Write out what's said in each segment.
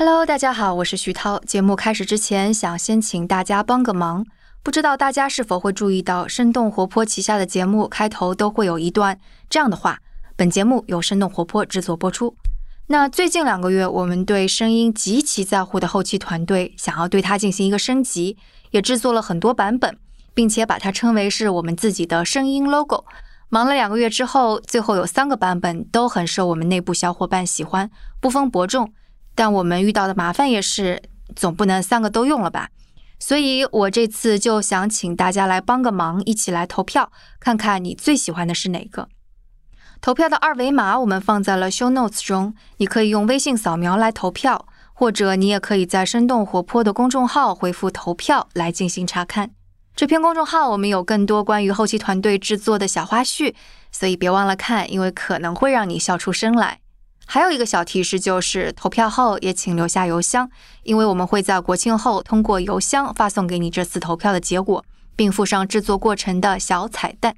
Hello，大家好，我是徐涛。节目开始之前，想先请大家帮个忙。不知道大家是否会注意到，生动活泼旗下的节目开头都会有一段这样的话：“本节目由生动活泼制作播出。”那最近两个月，我们对声音极其在乎的后期团队，想要对它进行一个升级，也制作了很多版本，并且把它称为是我们自己的声音 logo。忙了两个月之后，最后有三个版本都很受我们内部小伙伴喜欢，不分伯仲。但我们遇到的麻烦也是，总不能三个都用了吧？所以我这次就想请大家来帮个忙，一起来投票，看看你最喜欢的是哪个。投票的二维码我们放在了 show notes 中，你可以用微信扫描来投票，或者你也可以在生动活泼的公众号回复投票来进行查看。这篇公众号我们有更多关于后期团队制作的小花絮，所以别忘了看，因为可能会让你笑出声来。还有一个小提示，就是投票后也请留下邮箱，因为我们会在国庆后通过邮箱发送给你这次投票的结果，并附上制作过程的小彩蛋。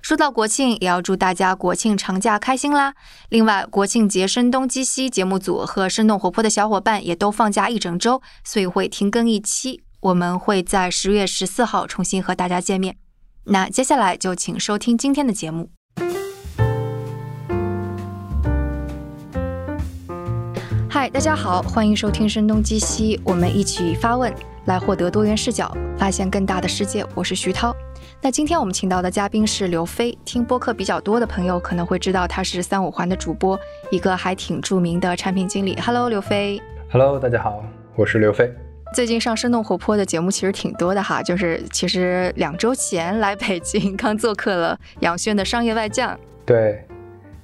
说到国庆，也要祝大家国庆长假开心啦！另外，国庆节声东击西节目组和生动活泼的小伙伴也都放假一整周，所以会停更一期。我们会在十月十四号重新和大家见面。那接下来就请收听今天的节目。嗨，大家好，欢迎收听《声东击西》，我们一起发问，来获得多元视角，发现更大的世界。我是徐涛。那今天我们请到的嘉宾是刘飞。听播客比较多的朋友可能会知道，他是三五环的主播，一个还挺著名的产品经理。Hello，刘飞。Hello，大家好，我是刘飞。最近上生动活泼的节目其实挺多的哈，就是其实两周前来北京刚做客了杨轩的商业外将。对。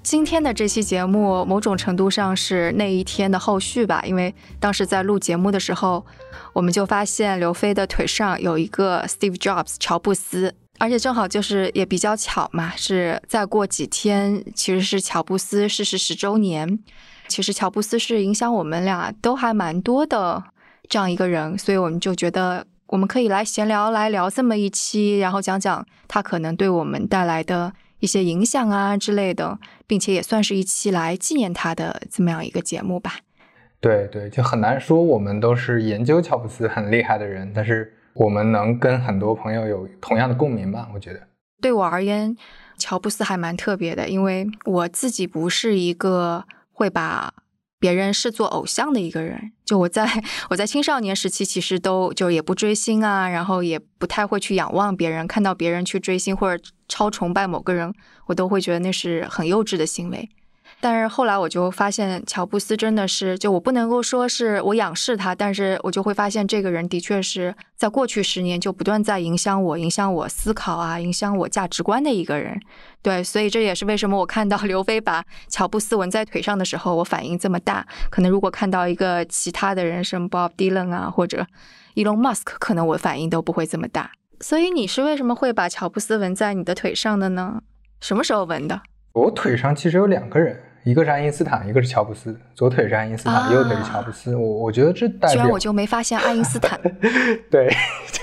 今天的这期节目，某种程度上是那一天的后续吧，因为当时在录节目的时候，我们就发现刘飞的腿上有一个 Steve Jobs 乔布斯，而且正好就是也比较巧嘛，是再过几天其实是乔布斯逝世十周年。其实乔布斯是影响我们俩都还蛮多的这样一个人，所以我们就觉得我们可以来闲聊，来聊这么一期，然后讲讲他可能对我们带来的。一些影响啊之类的，并且也算是一期来纪念他的这么样一个节目吧。对对，就很难说我们都是研究乔布斯很厉害的人，但是我们能跟很多朋友有同样的共鸣吧？我觉得，对我而言，乔布斯还蛮特别的，因为我自己不是一个会把。别人视作偶像的一个人，就我在我在青少年时期，其实都就也不追星啊，然后也不太会去仰望别人，看到别人去追星或者超崇拜某个人，我都会觉得那是很幼稚的行为。但是后来我就发现，乔布斯真的是，就我不能够说是我仰视他，但是我就会发现，这个人的确是在过去十年就不断在影响我、影响我思考啊、影响我价值观的一个人。对，所以这也是为什么我看到刘飞把乔布斯纹在腿上的时候，我反应这么大。可能如果看到一个其他的人，什么 Bob Dylan 啊，或者 Elon Musk，可能我反应都不会这么大。所以你是为什么会把乔布斯纹在你的腿上的呢？什么时候纹的？我腿上其实有两个人。一个是爱因斯坦，一个是乔布斯。左腿是爱因斯坦，右腿是乔布斯。我我觉得这代表……居然我就没发现爱因斯坦。对，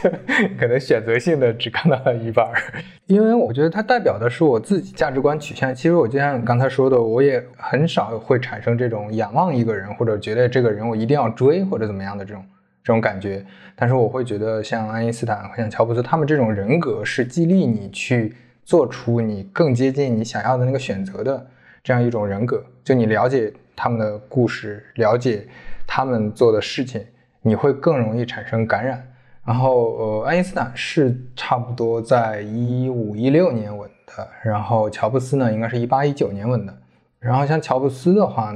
可能选择性的只看到了一半儿，因为我觉得它代表的是我自己价值观取向。其实我就像你刚才说的，我也很少会产生这种仰望一个人，或者觉得这个人我一定要追或者怎么样的这种这种感觉。但是我会觉得，像爱因斯坦和像乔布斯他们这种人格，是激励你去做出你更接近你想要的那个选择的。这样一种人格，就你了解他们的故事，了解他们做的事情，你会更容易产生感染。然后，呃，爱因斯坦是差不多在一五一六年吻的，然后乔布斯呢，应该是一八一九年吻的。然后像乔布斯的话，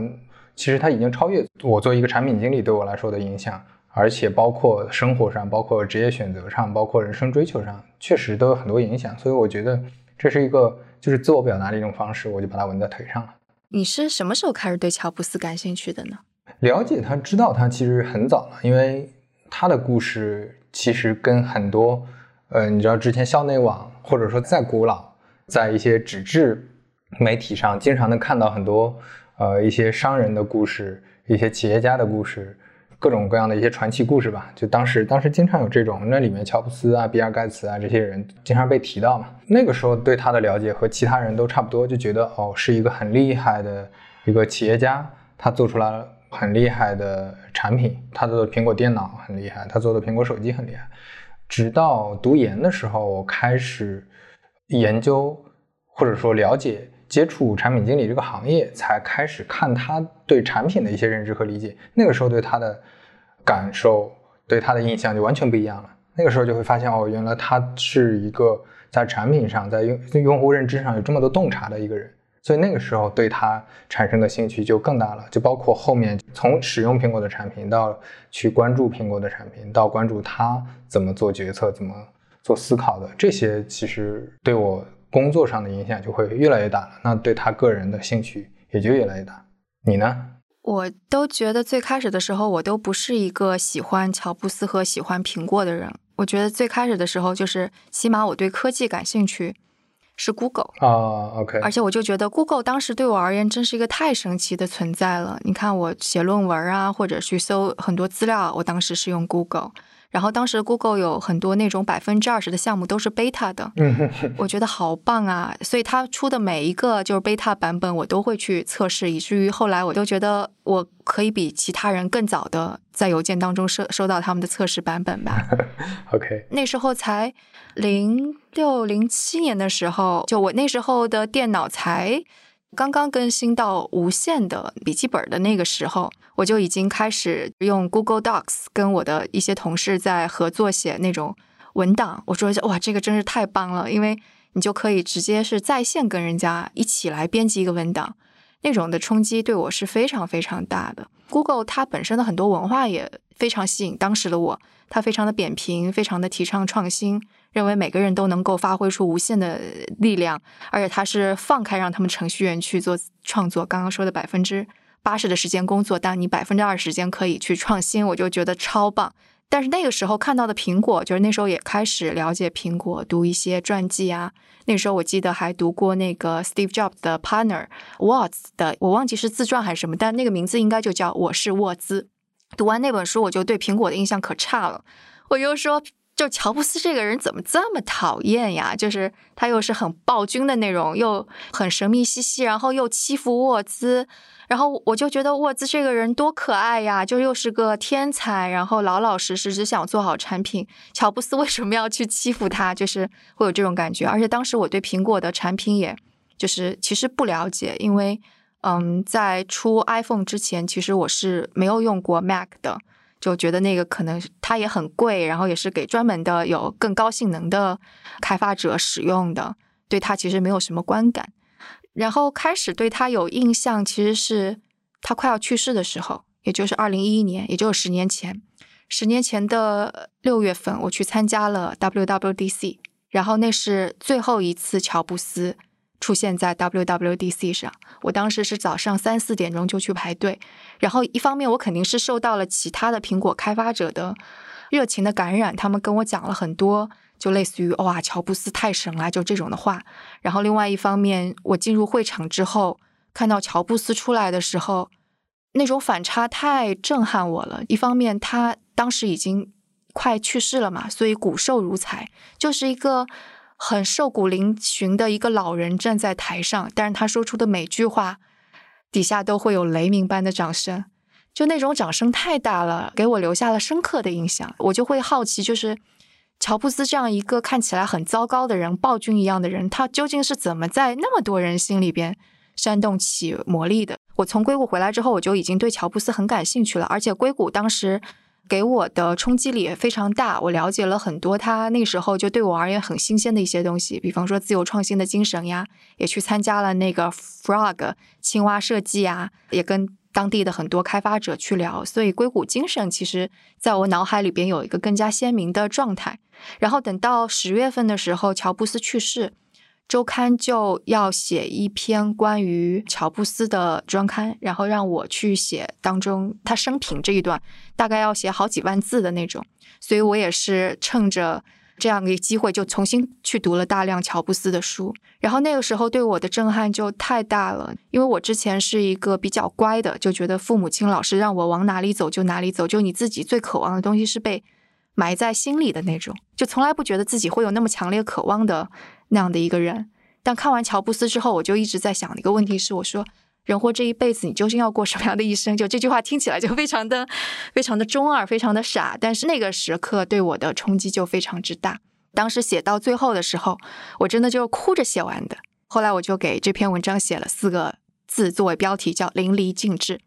其实他已经超越我作为一个产品经理对我来说的影响，而且包括生活上，包括职业选择上，包括人生追求上，确实都有很多影响。所以我觉得这是一个。就是自我表达的一种方式，我就把它纹在腿上了。你是什么时候开始对乔布斯感兴趣的呢？了解他，知道他其实很早了，因为他的故事其实跟很多，呃，你知道之前校内网或者说再古老，在一些纸质媒体上经常能看到很多，呃，一些商人的故事，一些企业家的故事。各种各样的一些传奇故事吧，就当时当时经常有这种，那里面乔布斯啊、比尔盖茨啊这些人经常被提到嘛。那个时候对他的了解和其他人都差不多，就觉得哦是一个很厉害的一个企业家，他做出来了很厉害的产品，他做的苹果电脑很厉害，他做的苹果手机很厉害。直到读研的时候，我开始研究或者说了解、接触产品经理这个行业，才开始看他对产品的一些认知和理解。那个时候对他的感受、对他的印象就完全不一样了。那个时候就会发现，哦，原来他是一个在产品上、在用用户认知上有这么多洞察的一个人。所以那个时候对他产生的兴趣就更大了，就包括后面从使用苹果的产品到去关注苹果的产品，到关注他怎么做决策、怎么做思考的这些，其实对我工作上的影响就会越来越大了。那对他个人的兴趣也就越来越大。你呢？我都觉得最开始的时候，我都不是一个喜欢乔布斯和喜欢苹果的人。我觉得最开始的时候，就是起码我对科技感兴趣。是 Google 啊，OK，而且我就觉得 Google 当时对我而言真是一个太神奇的存在了。你看我写论文啊，或者去搜很多资料，我当时是用 Google。然后当时 Google 有很多那种百分之二十的项目都是 beta 的，我觉得好棒啊！所以它出的每一个就是 beta 版本，我都会去测试，以至于后来我都觉得我可以比其他人更早的在邮件当中收收到他们的测试版本吧。OK，那时候才零六零七年的时候，就我那时候的电脑才。刚刚更新到无线的笔记本的那个时候，我就已经开始用 Google Docs 跟我的一些同事在合作写那种文档。我说哇，这个真是太棒了，因为你就可以直接是在线跟人家一起来编辑一个文档，那种的冲击对我是非常非常大的。Google 它本身的很多文化也非常吸引当时的我，它非常的扁平，非常的提倡创新。认为每个人都能够发挥出无限的力量，而且它是放开让他们程序员去做创作。刚刚说的百分之八十的时间工作，但你百分之二十时间可以去创新，我就觉得超棒。但是那个时候看到的苹果，就是那时候也开始了解苹果，读一些传记啊。那时候我记得还读过那个 Steve Jobs 的 partner Watts 的，我忘记是自传还是什么，但那个名字应该就叫《我是沃兹》。读完那本书，我就对苹果的印象可差了。我就说。就乔布斯这个人怎么这么讨厌呀？就是他又是很暴君的那种，又很神秘兮兮，然后又欺负沃兹，然后我就觉得沃兹这个人多可爱呀，就又是个天才，然后老老实实只想做好产品。乔布斯为什么要去欺负他？就是会有这种感觉。而且当时我对苹果的产品，也就是其实不了解，因为嗯，在出 iPhone 之前，其实我是没有用过 Mac 的。就觉得那个可能它也很贵，然后也是给专门的有更高性能的开发者使用的，对它其实没有什么观感。然后开始对它有印象，其实是他快要去世的时候，也就是二零一一年，也就是十年前。十年前的六月份，我去参加了 WWDC，然后那是最后一次乔布斯。出现在 WWDC 上，我当时是早上三四点钟就去排队，然后一方面我肯定是受到了其他的苹果开发者的热情的感染，他们跟我讲了很多，就类似于哇乔布斯太神了就这种的话。然后另外一方面，我进入会场之后，看到乔布斯出来的时候，那种反差太震撼我了。一方面他当时已经快去世了嘛，所以骨瘦如柴，就是一个。很瘦骨嶙峋的一个老人站在台上，但是他说出的每句话底下都会有雷鸣般的掌声，就那种掌声太大了，给我留下了深刻的印象。我就会好奇，就是乔布斯这样一个看起来很糟糕的人，暴君一样的人，他究竟是怎么在那么多人心里边煽动起魔力的？我从硅谷回来之后，我就已经对乔布斯很感兴趣了，而且硅谷当时。给我的冲击力也非常大，我了解了很多他那时候就对我而言很新鲜的一些东西，比方说自由创新的精神呀，也去参加了那个 Frog 青蛙设计啊，也跟当地的很多开发者去聊，所以硅谷精神其实在我脑海里边有一个更加鲜明的状态。然后等到十月份的时候，乔布斯去世。周刊就要写一篇关于乔布斯的专刊，然后让我去写当中他生平这一段，大概要写好几万字的那种。所以我也是趁着这样一个机会，就重新去读了大量乔布斯的书。然后那个时候对我的震撼就太大了，因为我之前是一个比较乖的，就觉得父母亲老是让我往哪里走就哪里走，就你自己最渴望的东西是被埋在心里的那种，就从来不觉得自己会有那么强烈渴望的。那样的一个人，但看完乔布斯之后，我就一直在想的一个问题：是我说，人活这一辈子，你究竟要过什么样的一生？就这句话听起来就非常的、非常的中二，非常的傻。但是那个时刻对我的冲击就非常之大。当时写到最后的时候，我真的就哭着写完的。后来我就给这篇文章写了四个字作为标题，叫“淋漓尽致”。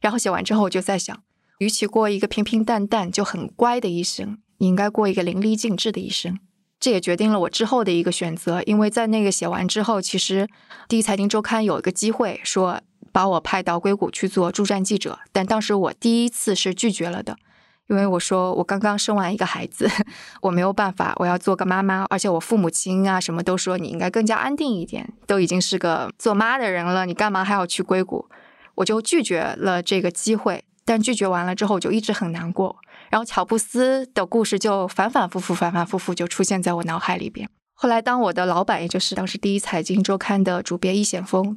然后写完之后，我就在想，与其过一个平平淡淡就很乖的一生，你应该过一个淋漓尽致的一生。这也决定了我之后的一个选择，因为在那个写完之后，其实第一财经周刊有一个机会说把我派到硅谷去做驻站记者，但当时我第一次是拒绝了的。因为我说我刚刚生完一个孩子，我没有办法，我要做个妈妈，而且我父母亲啊什么都说你应该更加安定一点，都已经是个做妈的人了，你干嘛还要去硅谷？我就拒绝了这个机会。但拒绝完了之后，我就一直很难过。然后乔布斯的故事就反反复复、反反复复就出现在我脑海里边。后来当我的老板，也就是当时第一财经周刊的主编易显峰。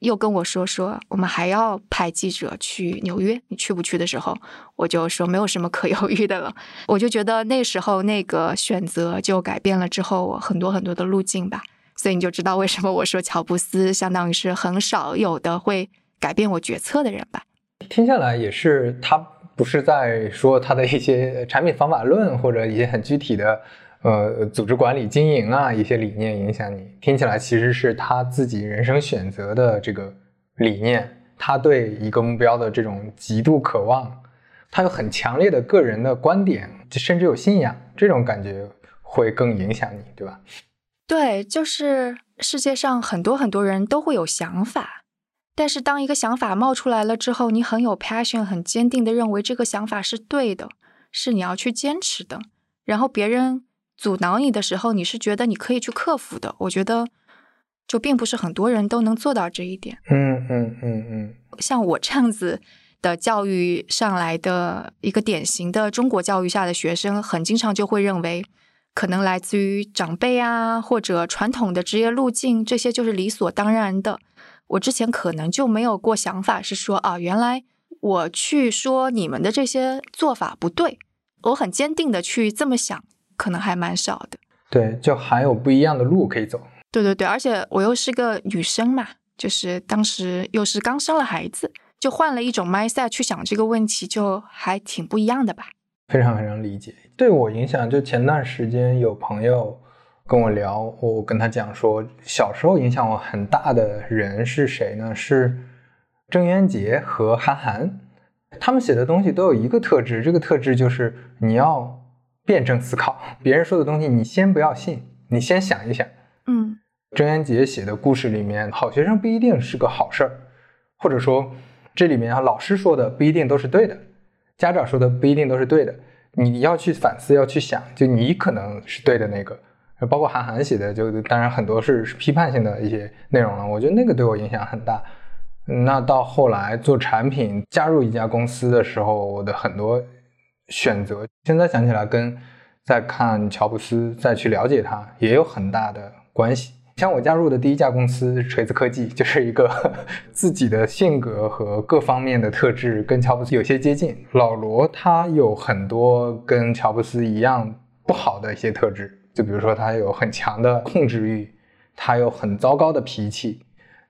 又跟我说说，我们还要派记者去纽约，你去不去的时候，我就说没有什么可犹豫的了。我就觉得那时候那个选择就改变了之后我很多很多的路径吧。所以你就知道为什么我说乔布斯相当于是很少有的会改变我决策的人吧。听下来也是，他不是在说他的一些产品方法论或者一些很具体的。呃，组织管理、经营啊，一些理念影响你，听起来其实是他自己人生选择的这个理念，他对一个目标的这种极度渴望，他有很强烈的个人的观点，甚至有信仰，这种感觉会更影响你，对吧？对，就是世界上很多很多人都会有想法，但是当一个想法冒出来了之后，你很有 passion，很坚定的认为这个想法是对的，是你要去坚持的，然后别人。阻挠你的时候，你是觉得你可以去克服的。我觉得，就并不是很多人都能做到这一点。嗯嗯嗯嗯。像我这样子的教育上来的一个典型的中国教育下的学生，很经常就会认为，可能来自于长辈啊，或者传统的职业路径，这些就是理所当然的。我之前可能就没有过想法，是说啊，原来我去说你们的这些做法不对，我很坚定的去这么想。可能还蛮少的，对，就还有不一样的路可以走。对对对，而且我又是个女生嘛，就是当时又是刚生了孩子，就换了一种 mindset 去想这个问题，就还挺不一样的吧。非常非常理解，对我影响就前段时间有朋友跟我聊，我跟他讲说，小时候影响我很大的人是谁呢？是郑渊洁和韩寒，他们写的东西都有一个特质，这个特质就是你要。辩证思考，别人说的东西你先不要信，你先想一想。嗯，郑渊洁写的故事里面，好学生不一定是个好事儿，或者说这里面啊，老师说的不一定都是对的，家长说的不一定都是对的，你要去反思，要去想，就你可能是对的那个。包括韩寒写的，就当然很多是批判性的一些内容了，我觉得那个对我影响很大。那到后来做产品，加入一家公司的时候，我的很多。选择现在想起来，跟在看乔布斯再去了解他也有很大的关系。像我加入的第一家公司锤子科技，就是一个 自己的性格和各方面的特质跟乔布斯有些接近。老罗他有很多跟乔布斯一样不好的一些特质，就比如说他有很强的控制欲，他有很糟糕的脾气，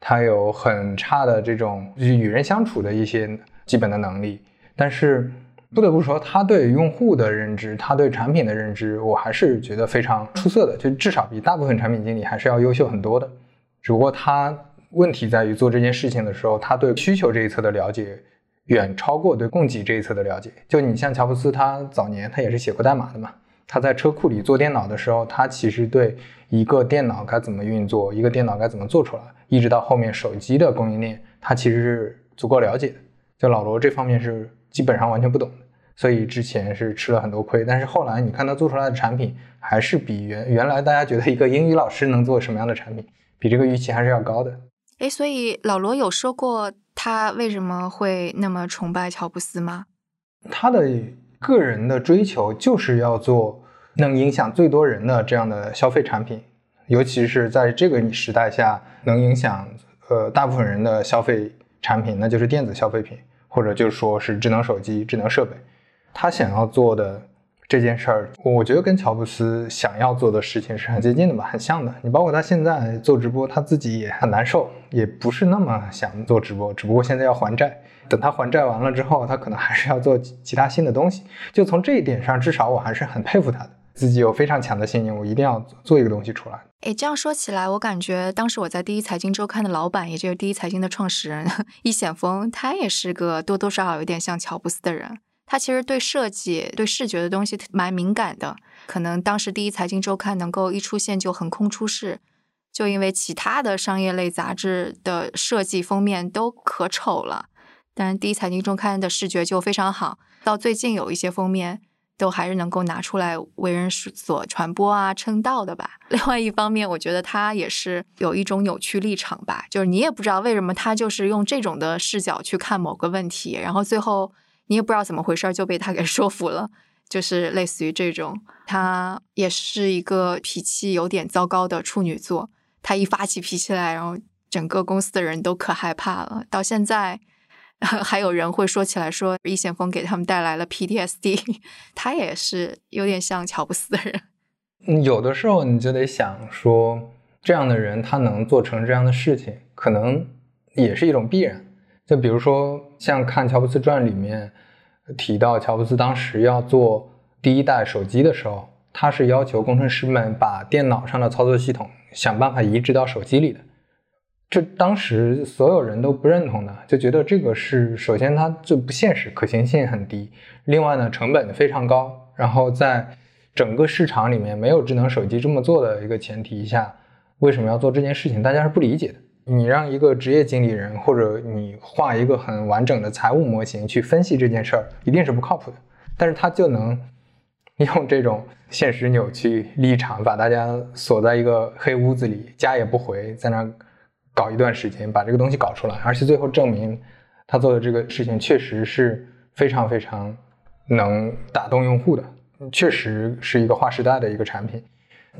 他有很差的这种与人相处的一些基本的能力，但是。不得不说，他对用户的认知，他对产品的认知，我还是觉得非常出色的，就至少比大部分产品经理还是要优秀很多的。只不过他问题在于做这件事情的时候，他对需求这一侧的了解远超过对供给这一侧的了解。就你像乔布斯，他早年他也是写过代码的嘛，他在车库里做电脑的时候，他其实对一个电脑该怎么运作，一个电脑该怎么做出来，一直到后面手机的供应链，他其实是足够了解的。就老罗这方面是。基本上完全不懂，所以之前是吃了很多亏。但是后来你看他做出来的产品，还是比原原来大家觉得一个英语老师能做什么样的产品，比这个预期还是要高的。哎，所以老罗有说过他为什么会那么崇拜乔布斯吗？他的个人的追求就是要做能影响最多人的这样的消费产品，尤其是在这个时代下，能影响呃大部分人的消费产品，那就是电子消费品。或者就是说是智能手机、智能设备，他想要做的这件事儿，我觉得跟乔布斯想要做的事情是很接近的吧，很像的。你包括他现在做直播，他自己也很难受，也不是那么想做直播，只不过现在要还债。等他还债完了之后，他可能还是要做其他新的东西。就从这一点上，至少我还是很佩服他的，自己有非常强的信念，我一定要做一个东西出来。哎，这样说起来，我感觉当时我在第一财经周刊的老板，也就是第一财经的创始人 易显峰，他也是个多多少少有点像乔布斯的人。他其实对设计、对视觉的东西蛮敏感的。可能当时第一财经周刊能够一出现就横空出世，就因为其他的商业类杂志的设计封面都可丑了，但第一财经周刊的视觉就非常好。到最近有一些封面都还是能够拿出来为人所传播啊、称道的吧。另外一方面，我觉得他也是有一种扭曲立场吧，就是你也不知道为什么他就是用这种的视角去看某个问题，然后最后。你也不知道怎么回事就被他给 说服了，就是类似于这种。他也是一个脾气有点糟糕的处女座，他一发起脾气来，然后整个公司的人都可害怕了。到现在 还有人会说起来说易先锋给他们带来了 PTSD，他也是有点像乔布斯的人。有的时候你就得想说，这样的人他能做成这样的事情，可能也是一种必然。就比如说，像看《乔布斯传》里面提到，乔布斯当时要做第一代手机的时候，他是要求工程师们把电脑上的操作系统想办法移植到手机里的。这当时所有人都不认同的，就觉得这个是首先它就不现实，可行性很低；另外呢，成本非常高。然后在整个市场里面没有智能手机这么做的一个前提下，为什么要做这件事情？大家是不理解的。你让一个职业经理人，或者你画一个很完整的财务模型去分析这件事儿，一定是不靠谱的。但是他就能 用这种现实扭曲立场，把大家锁在一个黑屋子里，家也不回，在那搞一段时间，把这个东西搞出来，而且最后证明他做的这个事情确实是非常非常能打动用户的，确实是一个划时代的一个产品。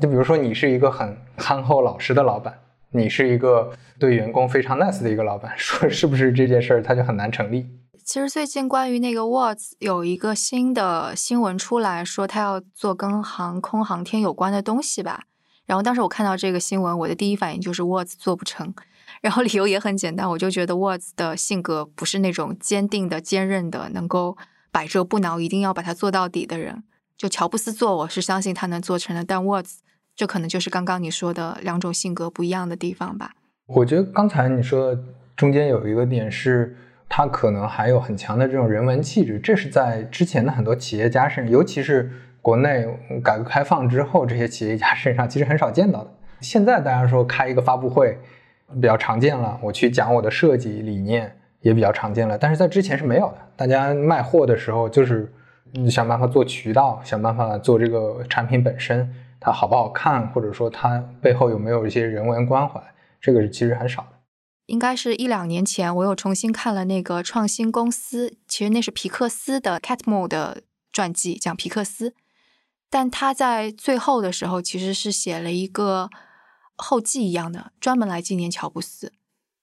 就比如说，你是一个很憨厚老实的老板。你是一个对员工非常 nice 的一个老板，说是不是这件事儿他就很难成立？其实最近关于那个 Watts 有一个新的新闻出来说，他要做跟航空航天有关的东西吧。然后当时我看到这个新闻，我的第一反应就是 Watts 做不成。然后理由也很简单，我就觉得 Watts 的性格不是那种坚定的、坚韧的，能够百折不挠，一定要把它做到底的人。就乔布斯做，我是相信他能做成的，但 Watts。这可能就是刚刚你说的两种性格不一样的地方吧。我觉得刚才你说中间有一个点是，他可能还有很强的这种人文气质，这是在之前的很多企业家身上，尤其是国内改革开放之后这些企业家身上，其实很少见到的。现在大家说开一个发布会比较常见了，我去讲我的设计理念也比较常见了，但是在之前是没有的。大家卖货的时候就是想办法做渠道，想办法做这个产品本身。它好不好看，或者说它背后有没有一些人文关怀，这个是其实很少的。应该是一两年前，我又重新看了那个创新公司，其实那是皮克斯的 Catmull 的传记，讲皮克斯。但他在最后的时候，其实是写了一个后记一样的，专门来纪念乔布斯。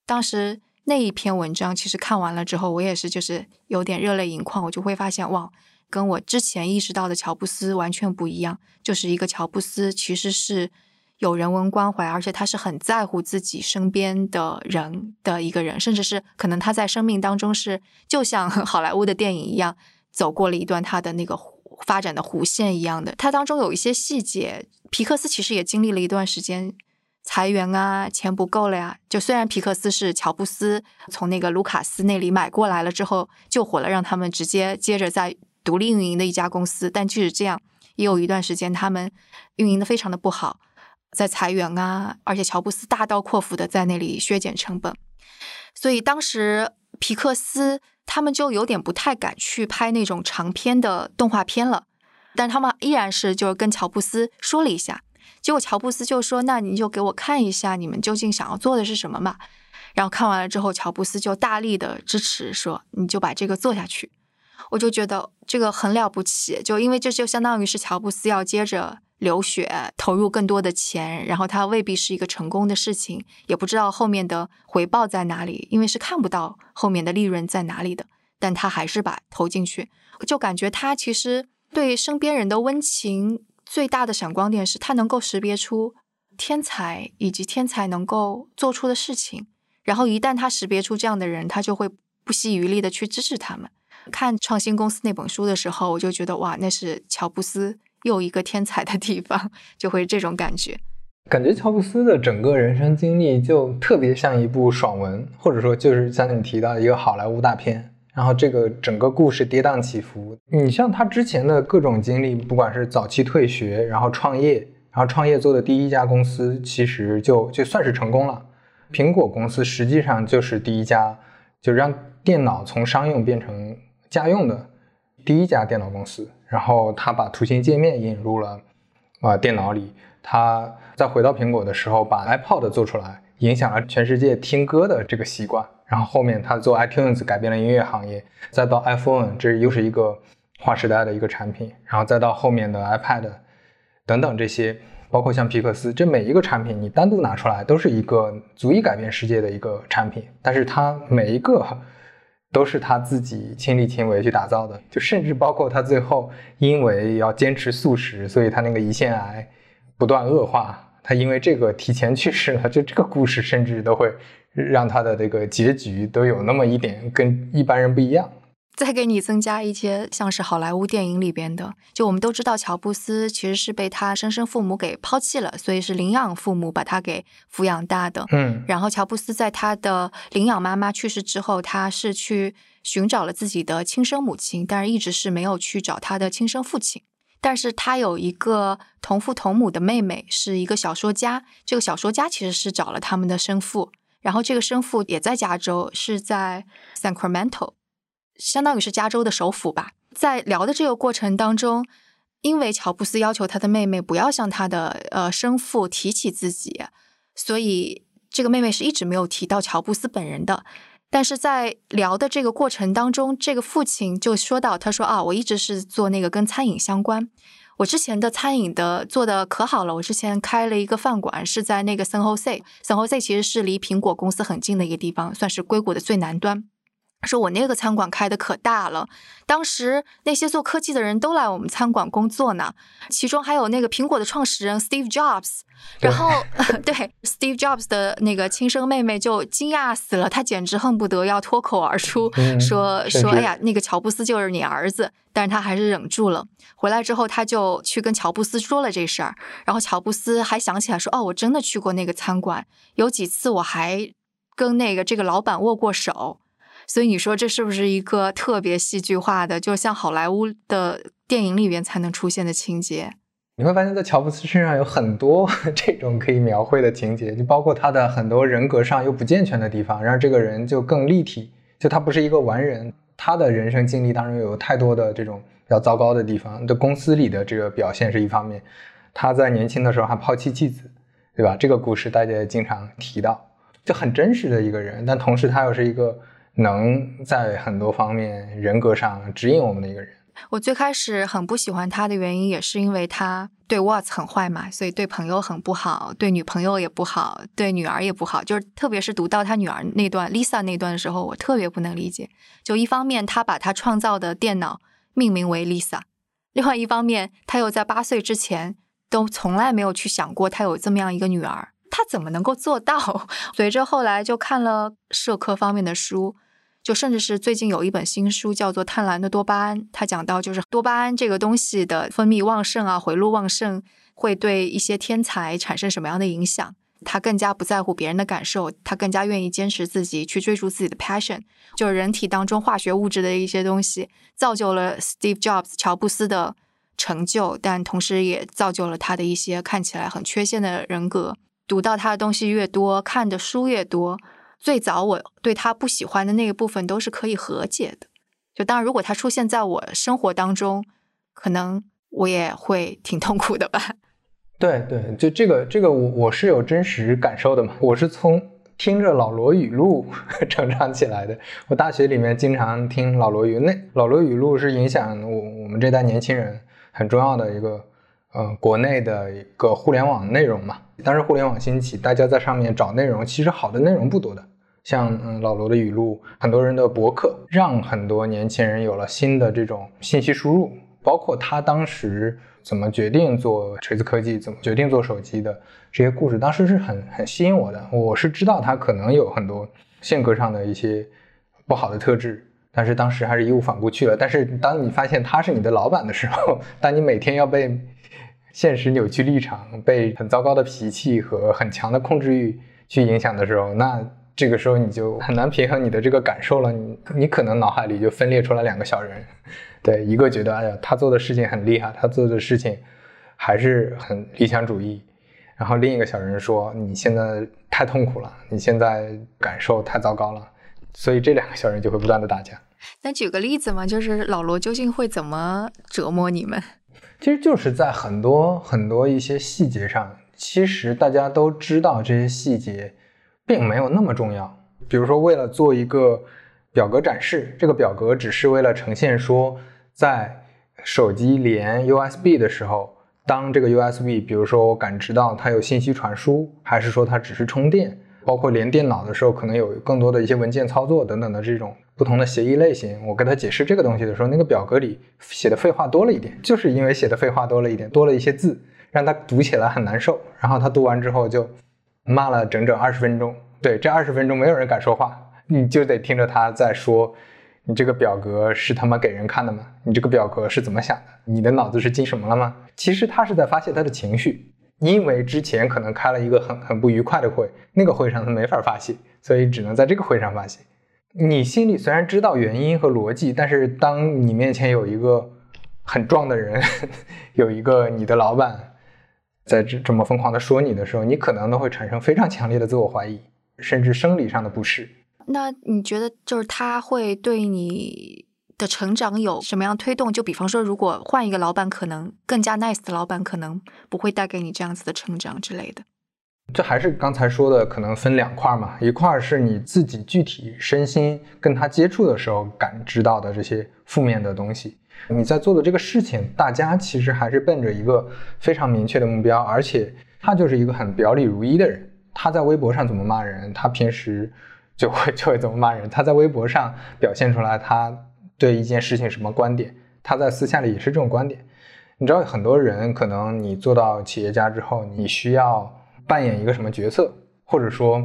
当时那一篇文章，其实看完了之后，我也是就是有点热泪盈眶，我就会发现哇。跟我之前意识到的乔布斯完全不一样，就是一个乔布斯其实是有人文关怀，而且他是很在乎自己身边的人的一个人，甚至是可能他在生命当中是就像 好莱坞的电影一样，走过了一段他的那个发展的弧线一样的。他当中有一些细节，皮克斯其实也经历了一段时间裁员啊，钱不够了呀。就虽然皮克斯是乔布斯从那个卢卡斯那里买过来了之后救活了，让他们直接接着在。独立运营的一家公司，但即使这样，也有一段时间他们运营的非常的不好，在裁员啊，而且乔布斯大刀阔斧的在那里削减成本，所以当时皮克斯他们就有点不太敢去拍那种长篇的动画片了，但他们依然是就是跟乔布斯说了一下，结果乔布斯就说：“那你就给我看一下你们究竟想要做的是什么嘛。”然后看完了之后，乔布斯就大力的支持说：“你就把这个做下去。”我就觉得这个很了不起，就因为这就相当于是乔布斯要接着流血，投入更多的钱，然后他未必是一个成功的事情，也不知道后面的回报在哪里，因为是看不到后面的利润在哪里的，但他还是把投进去，就感觉他其实对身边人的温情最大的闪光点是他能够识别出天才以及天才能够做出的事情，然后一旦他识别出这样的人，他就会不惜余力的去支持他们。看创新公司那本书的时候，我就觉得哇，那是乔布斯又一个天才的地方，就会这种感觉。感觉乔布斯的整个人生经历就特别像一部爽文，或者说就是像你提到一个好莱坞大片。然后这个整个故事跌宕起伏。你像他之前的各种经历，不管是早期退学，然后创业，然后创业做的第一家公司，其实就就算是成功了。苹果公司实际上就是第一家，就让电脑从商用变成家用的第一家电脑公司。然后他把图形界面引入了啊电脑里。他在回到苹果的时候，把 iPod 做出来，影响了全世界听歌的这个习惯。然后后面他做 iTunes 改变了音乐行业，再到 iPhone，这又是一个划时代的一个产品。然后再到后面的 iPad 等等这些，包括像皮克斯，这每一个产品你单独拿出来都是一个足以改变世界的一个产品。但是它每一个都是他自己亲力亲为去打造的，就甚至包括他最后因为要坚持素食，所以他那个胰腺癌不断恶化。他因为这个提前去世了，就这个故事甚至都会让他的这个结局都有那么一点跟一般人不一样。再给你增加一些像是好莱坞电影里边的，就我们都知道乔布斯其实是被他生身父母给抛弃了，所以是领养父母把他给抚养大的。嗯，然后乔布斯在他的领养妈妈去世之后，他是去寻找了自己的亲生母亲，但是一直是没有去找他的亲生父亲。但是他有一个同父同母的妹妹，是一个小说家。这个小说家其实是找了他们的生父，然后这个生父也在加州，是在 Sacramento，相当于是加州的首府吧。在聊的这个过程当中，因为乔布斯要求他的妹妹不要向他的呃生父提起自己，所以这个妹妹是一直没有提到乔布斯本人的。但是在聊的这个过程当中，这个父亲就说到：“他说啊，我一直是做那个跟餐饮相关，我之前的餐饮的做的可好了，我之前开了一个饭馆，是在那个 San Jose，San Jose 其实是离苹果公司很近的一个地方，算是硅谷的最南端。”说我那个餐馆开的可大了，当时那些做科技的人都来我们餐馆工作呢，其中还有那个苹果的创始人 Steve Jobs，然后 对 Steve Jobs 的那个亲生妹妹就惊讶死了，她简直恨不得要脱口而出说说哎呀，那个乔布斯就是你儿子，但是他还是忍住了。回来之后，他就去跟乔布斯说了这事儿，然后乔布斯还想起来说哦，我真的去过那个餐馆，有几次我还跟那个这个老板握过手。所以你说这是不是一个特别戏剧化的，就像好莱坞的电影里边才能出现的情节？你会发现在乔布斯身上有很多 这种可以描绘的情节，就包括他的很多人格上又不健全的地方，让这个人就更立体。就他不是一个完人，他的人生经历当中有太多的这种比较糟糕的地方。的公司里的这个表现是一方面，他在年轻的时候还抛弃妻子，对吧？这个故事大家也经常提到，就很真实的一个人，但同时他又是一个。能在很多方面人格上指引我们的一个人。我最开始很不喜欢他的原因，也是因为他对 Watts 很坏嘛，所以对朋友很不好，对女朋友也不好，对女儿也不好。就是特别是读到他女儿那段 Lisa 那段的时候，我特别不能理解。就一方面他把他创造的电脑命名为 Lisa，另外一方面他又在八岁之前都从来没有去想过他有这么样一个女儿，他怎么能够做到？随着后来就看了社科方面的书。就甚至是最近有一本新书叫做《贪婪的多巴胺》，它讲到就是多巴胺这个东西的分泌旺盛啊，回路旺盛会对一些天才产生什么样的影响？他更加不在乎别人的感受，他更加愿意坚持自己去追逐自己的 passion。就是人体当中化学物质的一些东西，造就了 Steve Jobs 乔布斯的成就，但同时也造就了他的一些看起来很缺陷的人格。读到他的东西越多，看的书越多。最早我对他不喜欢的那个部分都是可以和解的，就当然如果他出现在我生活当中，可能我也会挺痛苦的吧。对对，就这个这个我我是有真实感受的嘛，我是从听着老罗语录 成长起来的。我大学里面经常听老罗语，那老罗语录是影响我我们这代年轻人很重要的一个。嗯，国内的一个互联网内容嘛，当时互联网兴起，大家在上面找内容，其实好的内容不多的。像嗯老罗的语录，很多人的博客，让很多年轻人有了新的这种信息输入，包括他当时怎么决定做锤子科技，怎么决定做手机的这些故事，当时是很很吸引我的。我是知道他可能有很多性格上的一些不好的特质，但是当时还是义无反顾去了。但是当你发现他是你的老板的时候，当你每天要被现实扭曲立场，被很糟糕的脾气和很强的控制欲去影响的时候，那这个时候你就很难平衡你的这个感受了。你你可能脑海里就分裂出来两个小人，对，一个觉得哎呀他做的事情很厉害，他做的事情还是很理想主义，然后另一个小人说你现在太痛苦了，你现在感受太糟糕了，所以这两个小人就会不断的打架。那举个例子嘛，就是老罗究竟会怎么折磨你们？其实就是在很多很多一些细节上，其实大家都知道这些细节并没有那么重要。比如说，为了做一个表格展示，这个表格只是为了呈现说，在手机连 USB 的时候，当这个 USB，比如说我感知到它有信息传输，还是说它只是充电，包括连电脑的时候，可能有更多的一些文件操作等等的这种。不同的协议类型，我跟他解释这个东西的时候，那个表格里写的废话多了一点，就是因为写的废话多了一点，多了一些字，让他读起来很难受。然后他读完之后就骂了整整二十分钟。对，这二十分钟没有人敢说话，你就得听着他在说：“你这个表格是他妈给人看的吗？你这个表格是怎么想的？你的脑子是进什么了吗？”其实他是在发泄他的情绪，因为之前可能开了一个很很不愉快的会，那个会上他没法发泄，所以只能在这个会上发泄。你心里虽然知道原因和逻辑，但是当你面前有一个很壮的人，有一个你的老板在这这么疯狂的说你的时候，你可能都会产生非常强烈的自我怀疑，甚至生理上的不适。那你觉得就是他会对你的成长有什么样推动？就比方说，如果换一个老板，可能更加 nice 的老板，可能不会带给你这样子的成长之类的。这还是刚才说的，可能分两块嘛，一块是你自己具体身心跟他接触的时候感知到的这些负面的东西。你在做的这个事情，大家其实还是奔着一个非常明确的目标，而且他就是一个很表里如一的人。他在微博上怎么骂人，他平时就会就会怎么骂人。他在微博上表现出来他对一件事情什么观点，他在私下里也是这种观点。你知道，很多人可能你做到企业家之后，你需要。扮演一个什么角色，或者说，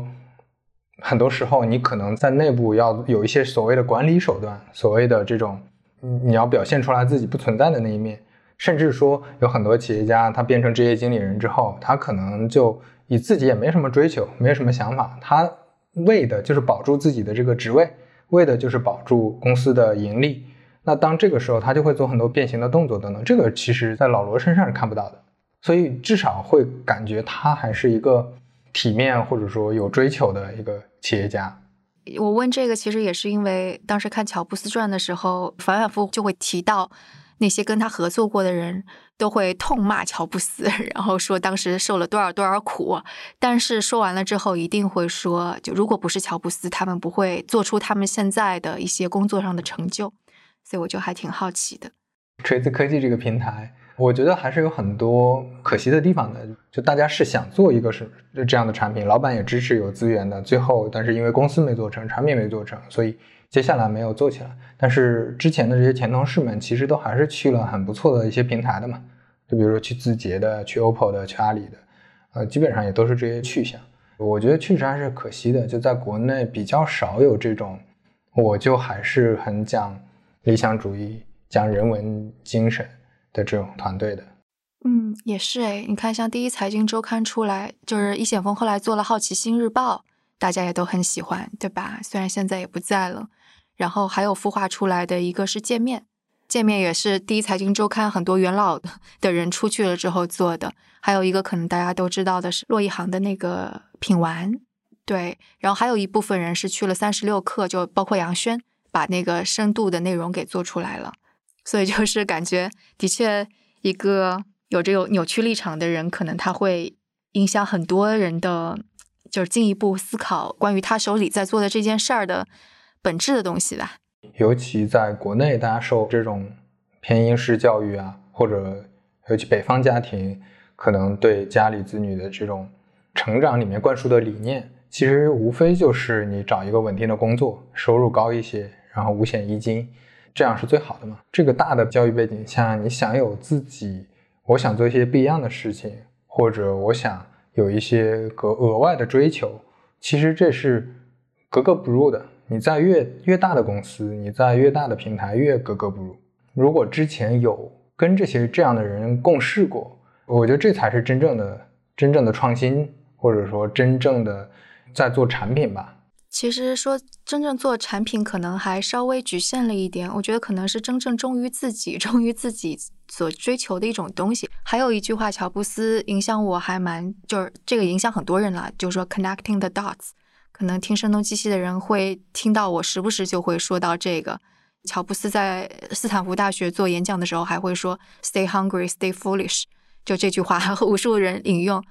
很多时候你可能在内部要有一些所谓的管理手段，所谓的这种，你要表现出来自己不存在的那一面，甚至说有很多企业家他变成职业经理人之后，他可能就以自己也没什么追求，没什么想法，他为的就是保住自己的这个职位，为的就是保住公司的盈利。那当这个时候，他就会做很多变形的动作等等，这个其实在老罗身上是看不到的。所以至少会感觉他还是一个体面或者说有追求的一个企业家。我问这个其实也是因为当时看乔布斯传的时候，反反复复就会提到那些跟他合作过的人都会痛骂乔布斯，然后说当时受了多少多少苦。但是说完了之后，一定会说，就如果不是乔布斯，他们不会做出他们现在的一些工作上的成就。所以我就还挺好奇的。锤子科技这个平台。我觉得还是有很多可惜的地方的，就大家是想做一个是这样的产品，老板也支持有资源的，最后但是因为公司没做成，产品没做成，所以接下来没有做起来。但是之前的这些前同事们其实都还是去了很不错的一些平台的嘛，就比如说去字节的、去 OPPO 的、去阿里的，呃，基本上也都是这些去向。我觉得确实还是可惜的，就在国内比较少有这种，我就还是很讲理想主义、讲人文精神。的这种团队的，嗯，也是哎，你看，像第一财经周刊出来，就是易险峰后来做了好奇心日报，大家也都很喜欢，对吧？虽然现在也不在了。然后还有孵化出来的一个是界面，界面也是第一财经周刊很多元老的 人出去了之后做的。还有一个可能大家都知道的是骆一航的那个品玩，对。然后还有一部分人是去了三十六氪，就包括杨轩，把那个深度的内容给做出来了。所以就是感觉，的确，一个有着有扭曲立场的人，可能他会影响很多人的，就是进一步思考关于他手里在做的这件事儿的本质的东西吧。尤其在国内，大家受这种偏英式教育啊，或者尤其北方家庭，可能对家里子女的这种成长里面灌输的理念，其实无非就是你找一个稳定的工作，收入高一些，然后五险一金。这样是最好的嘛？这个大的教育背景下，你想有自己，我想做一些不一样的事情，或者我想有一些个额外的追求，其实这是格格不入的。你在越越大的公司，你在越大的平台，越格格不入。如果之前有跟这些这样的人共事过，我觉得这才是真正的真正的创新，或者说真正的在做产品吧。其实说真正做产品，可能还稍微局限了一点。我觉得可能是真正忠于自己、忠于自己所追求的一种东西。还有一句话，乔布斯影响我还蛮，就是这个影响很多人了，就是说 connecting the dots。可能听声东击西的人会听到我时不时就会说到这个。乔布斯在斯坦福大学做演讲的时候，还会说 “Stay hungry, stay foolish”，就这句话无数人引用。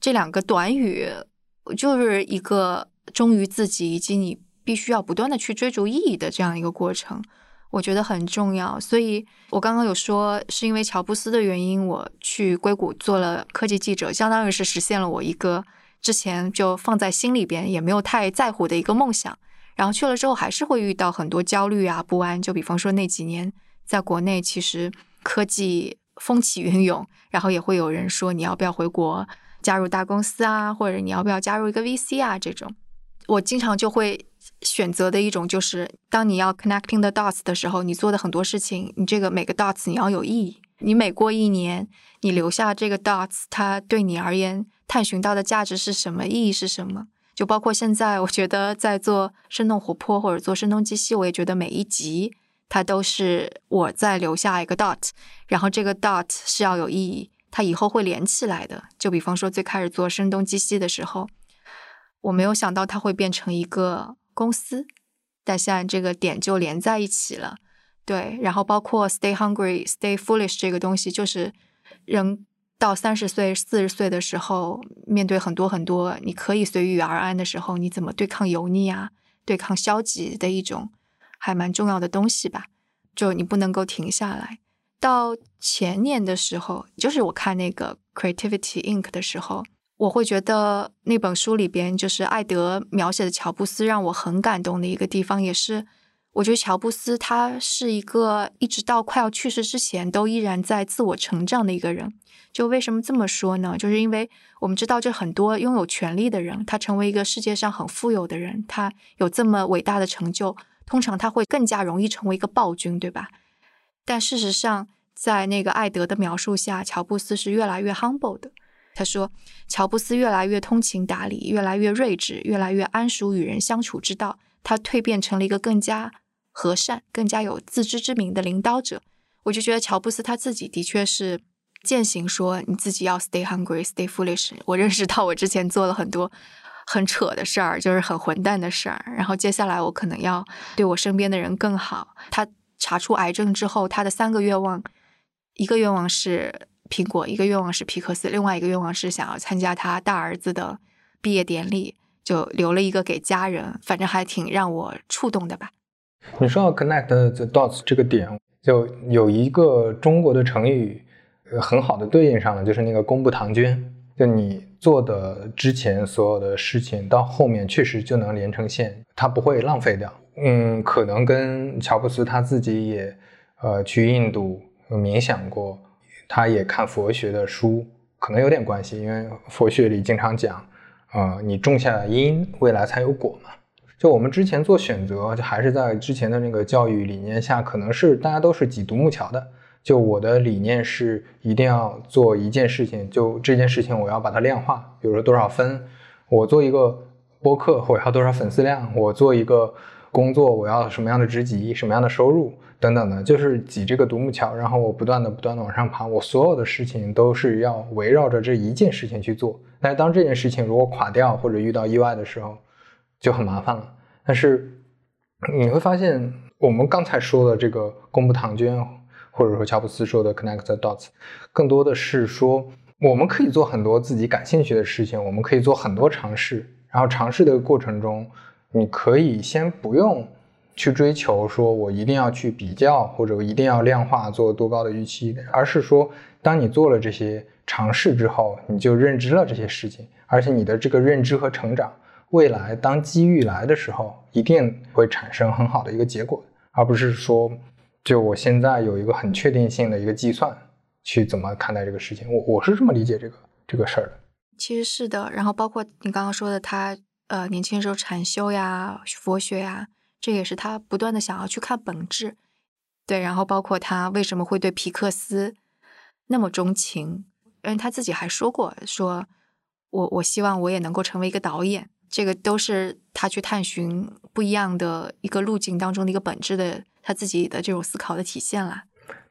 这两个短语就是一个。忠于自己，以及你必须要不断的去追逐意义的这样一个过程，我觉得很重要。所以我刚刚有说，是因为乔布斯的原因，我去硅谷做了科技记者，相当于是实现了我一个之前就放在心里边也没有太在乎的一个梦想。然后去了之后，还是会遇到很多焦虑啊、不安。就比方说那几年，在国内其实科技风起云涌，然后也会有人说你要不要回国加入大公司啊，或者你要不要加入一个 VC 啊这种。我经常就会选择的一种，就是当你要 connecting the dots 的时候，你做的很多事情，你这个每个 dots 你要有意义。你每过一年，你留下这个 dots，它对你而言探寻到的价值是什么？意义是什么？就包括现在，我觉得在做生动活泼或者做声东击西，我也觉得每一集它都是我在留下一个 dot，然后这个 dot 是要有意义，它以后会连起来的。就比方说最开始做声东击西的时候。我没有想到它会变成一个公司，但现在这个点就连在一起了。对，然后包括 “stay hungry, stay foolish” 这个东西，就是人到三十岁、四十岁的时候，面对很多很多你可以随遇而安的时候，你怎么对抗油腻啊？对抗消极的一种还蛮重要的东西吧？就你不能够停下来。到前年的时候，就是我看那个 “Creativity Inc.” 的时候。我会觉得那本书里边就是艾德描写的乔布斯让我很感动的一个地方，也是我觉得乔布斯他是一个一直到快要去世之前都依然在自我成长的一个人。就为什么这么说呢？就是因为我们知道，这很多拥有权力的人，他成为一个世界上很富有的人，他有这么伟大的成就，通常他会更加容易成为一个暴君，对吧？但事实上，在那个艾德的描述下，乔布斯是越来越 humble 的。他说：“乔布斯越来越通情达理，越来越睿智，越来越谙熟与人相处之道。他蜕变成了一个更加和善、更加有自知之明的领导者。”我就觉得乔布斯他自己的确是践行说：“你自己要 stay hungry, stay foolish。”我认识到我之前做了很多很扯的事儿，就是很混蛋的事儿。然后接下来我可能要对我身边的人更好。他查出癌症之后，他的三个愿望，一个愿望是。苹果一个愿望是皮克斯，另外一个愿望是想要参加他大儿子的毕业典礼，就留了一个给家人，反正还挺让我触动的吧。你说到 connect the dots 这个点，就有一个中国的成语，很好的对应上了，就是那个公布唐捐。就你做的之前所有的事情，到后面确实就能连成线，它不会浪费掉。嗯，可能跟乔布斯他自己也，呃，去印度冥想过。他也看佛学的书，可能有点关系，因为佛学里经常讲，啊，你种下因，未来才有果嘛。就我们之前做选择，就还是在之前的那个教育理念下，可能是大家都是挤独木桥的。就我的理念是一定要做一件事情，就这件事情我要把它量化，比如说多少分，我做一个播客我要多少粉丝量，我做一个工作我要什么样的职级，什么样的收入。等等的，就是挤这个独木桥，然后我不断的、不断的往上爬。我所有的事情都是要围绕着这一件事情去做。但是当这件事情如果垮掉或者遇到意外的时候，就很麻烦了。但是你会发现，我们刚才说的这个公布唐娟，或者说乔布斯说的 connect the dots，更多的是说我们可以做很多自己感兴趣的事情，我们可以做很多尝试。然后尝试的过程中，你可以先不用。去追求说，我一定要去比较，或者我一定要量化做多高的预期，而是说，当你做了这些尝试之后，你就认知了这些事情，而且你的这个认知和成长，未来当机遇来的时候，一定会产生很好的一个结果，而不是说就我现在有一个很确定性的一个计算，去怎么看待这个事情。我我是这么理解这个这个事儿的。其实是的，然后包括你刚刚说的，他呃年轻时候禅修呀、佛学呀，这也是他不断的想要去看本质。对，然后包括他为什么会对皮克斯那么钟情，因为，他自己还说过，说我我希望我也能够成为一个导演，这个都是他去探寻不一样的一个路径当中的一个本质的他自己的这种思考的体现啦。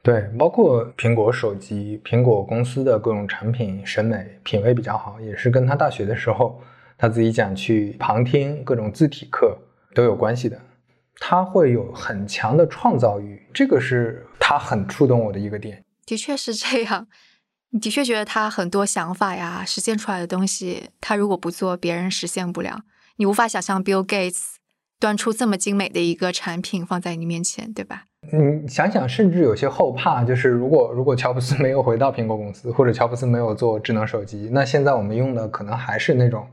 对，包括苹果手机、苹果公司的各种产品审美品味比较好，也是跟他大学的时候他自己讲去旁听各种字体课都有关系的。他会有很强的创造欲，这个是他很触动我的一个点。的确是这样，你的确觉得他很多想法呀，实现出来的东西，他如果不做，别人实现不了。你无法想象 Bill Gates 端出这么精美的一个产品放在你面前，对吧？你想想，甚至有些后怕，就是如果如果乔布斯没有回到苹果公司，或者乔布斯没有做智能手机，那现在我们用的可能还是那种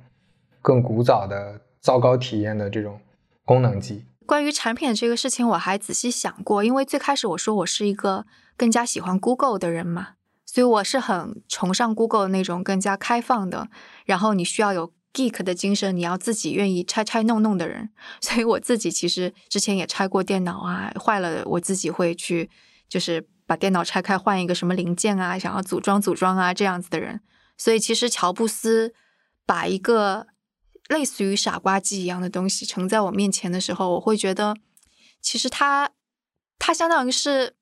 更古早的、糟糕体验的这种功能机。关于产品这个事情，我还仔细想过，因为最开始我说我是一个更加喜欢 Google 的人嘛，所以我是很崇尚 Google 那种更加开放的，然后你需要有 geek 的精神，你要自己愿意拆拆弄弄的人。所以我自己其实之前也拆过电脑啊，坏了我自己会去就是把电脑拆开换一个什么零件啊，想要组装组装啊这样子的人。所以其实乔布斯把一个。类似于傻瓜机一样的东西呈在我面前的时候，我会觉得，其实它它相当于是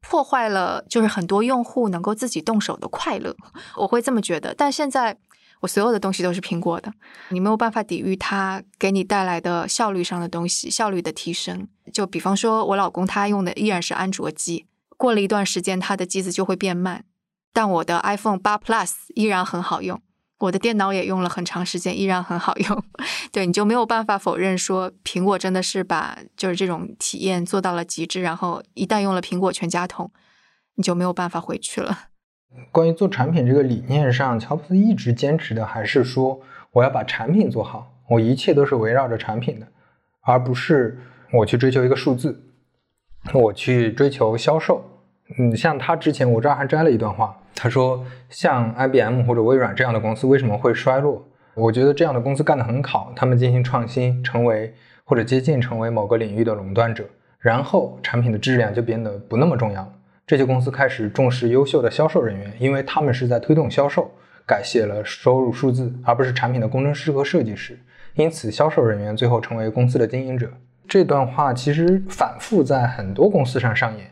破坏了，就是很多用户能够自己动手的快乐。我会这么觉得。但现在我所有的东西都是苹果的，你没有办法抵御它给你带来的效率上的东西，效率的提升。就比方说，我老公他用的依然是安卓机，过了一段时间他的机子就会变慢，但我的 iPhone 八 Plus 依然很好用。我的电脑也用了很长时间，依然很好用。对，你就没有办法否认说，苹果真的是把就是这种体验做到了极致。然后一旦用了苹果全家桶，你就没有办法回去了。关于做产品这个理念上，乔布斯一直坚持的还是说，我要把产品做好，我一切都是围绕着产品的，而不是我去追求一个数字，我去追求销售。嗯，像他之前，我这儿还摘了一段话。他说：“像 IBM 或者微软这样的公司为什么会衰落？我觉得这样的公司干得很好，他们进行创新，成为或者接近成为某个领域的垄断者，然后产品的质量就变得不那么重要了。这些公司开始重视优秀的销售人员，因为他们是在推动销售，改写了收入数字，而不是产品的工程师和设计师。因此，销售人员最后成为公司的经营者。”这段话其实反复在很多公司上上演，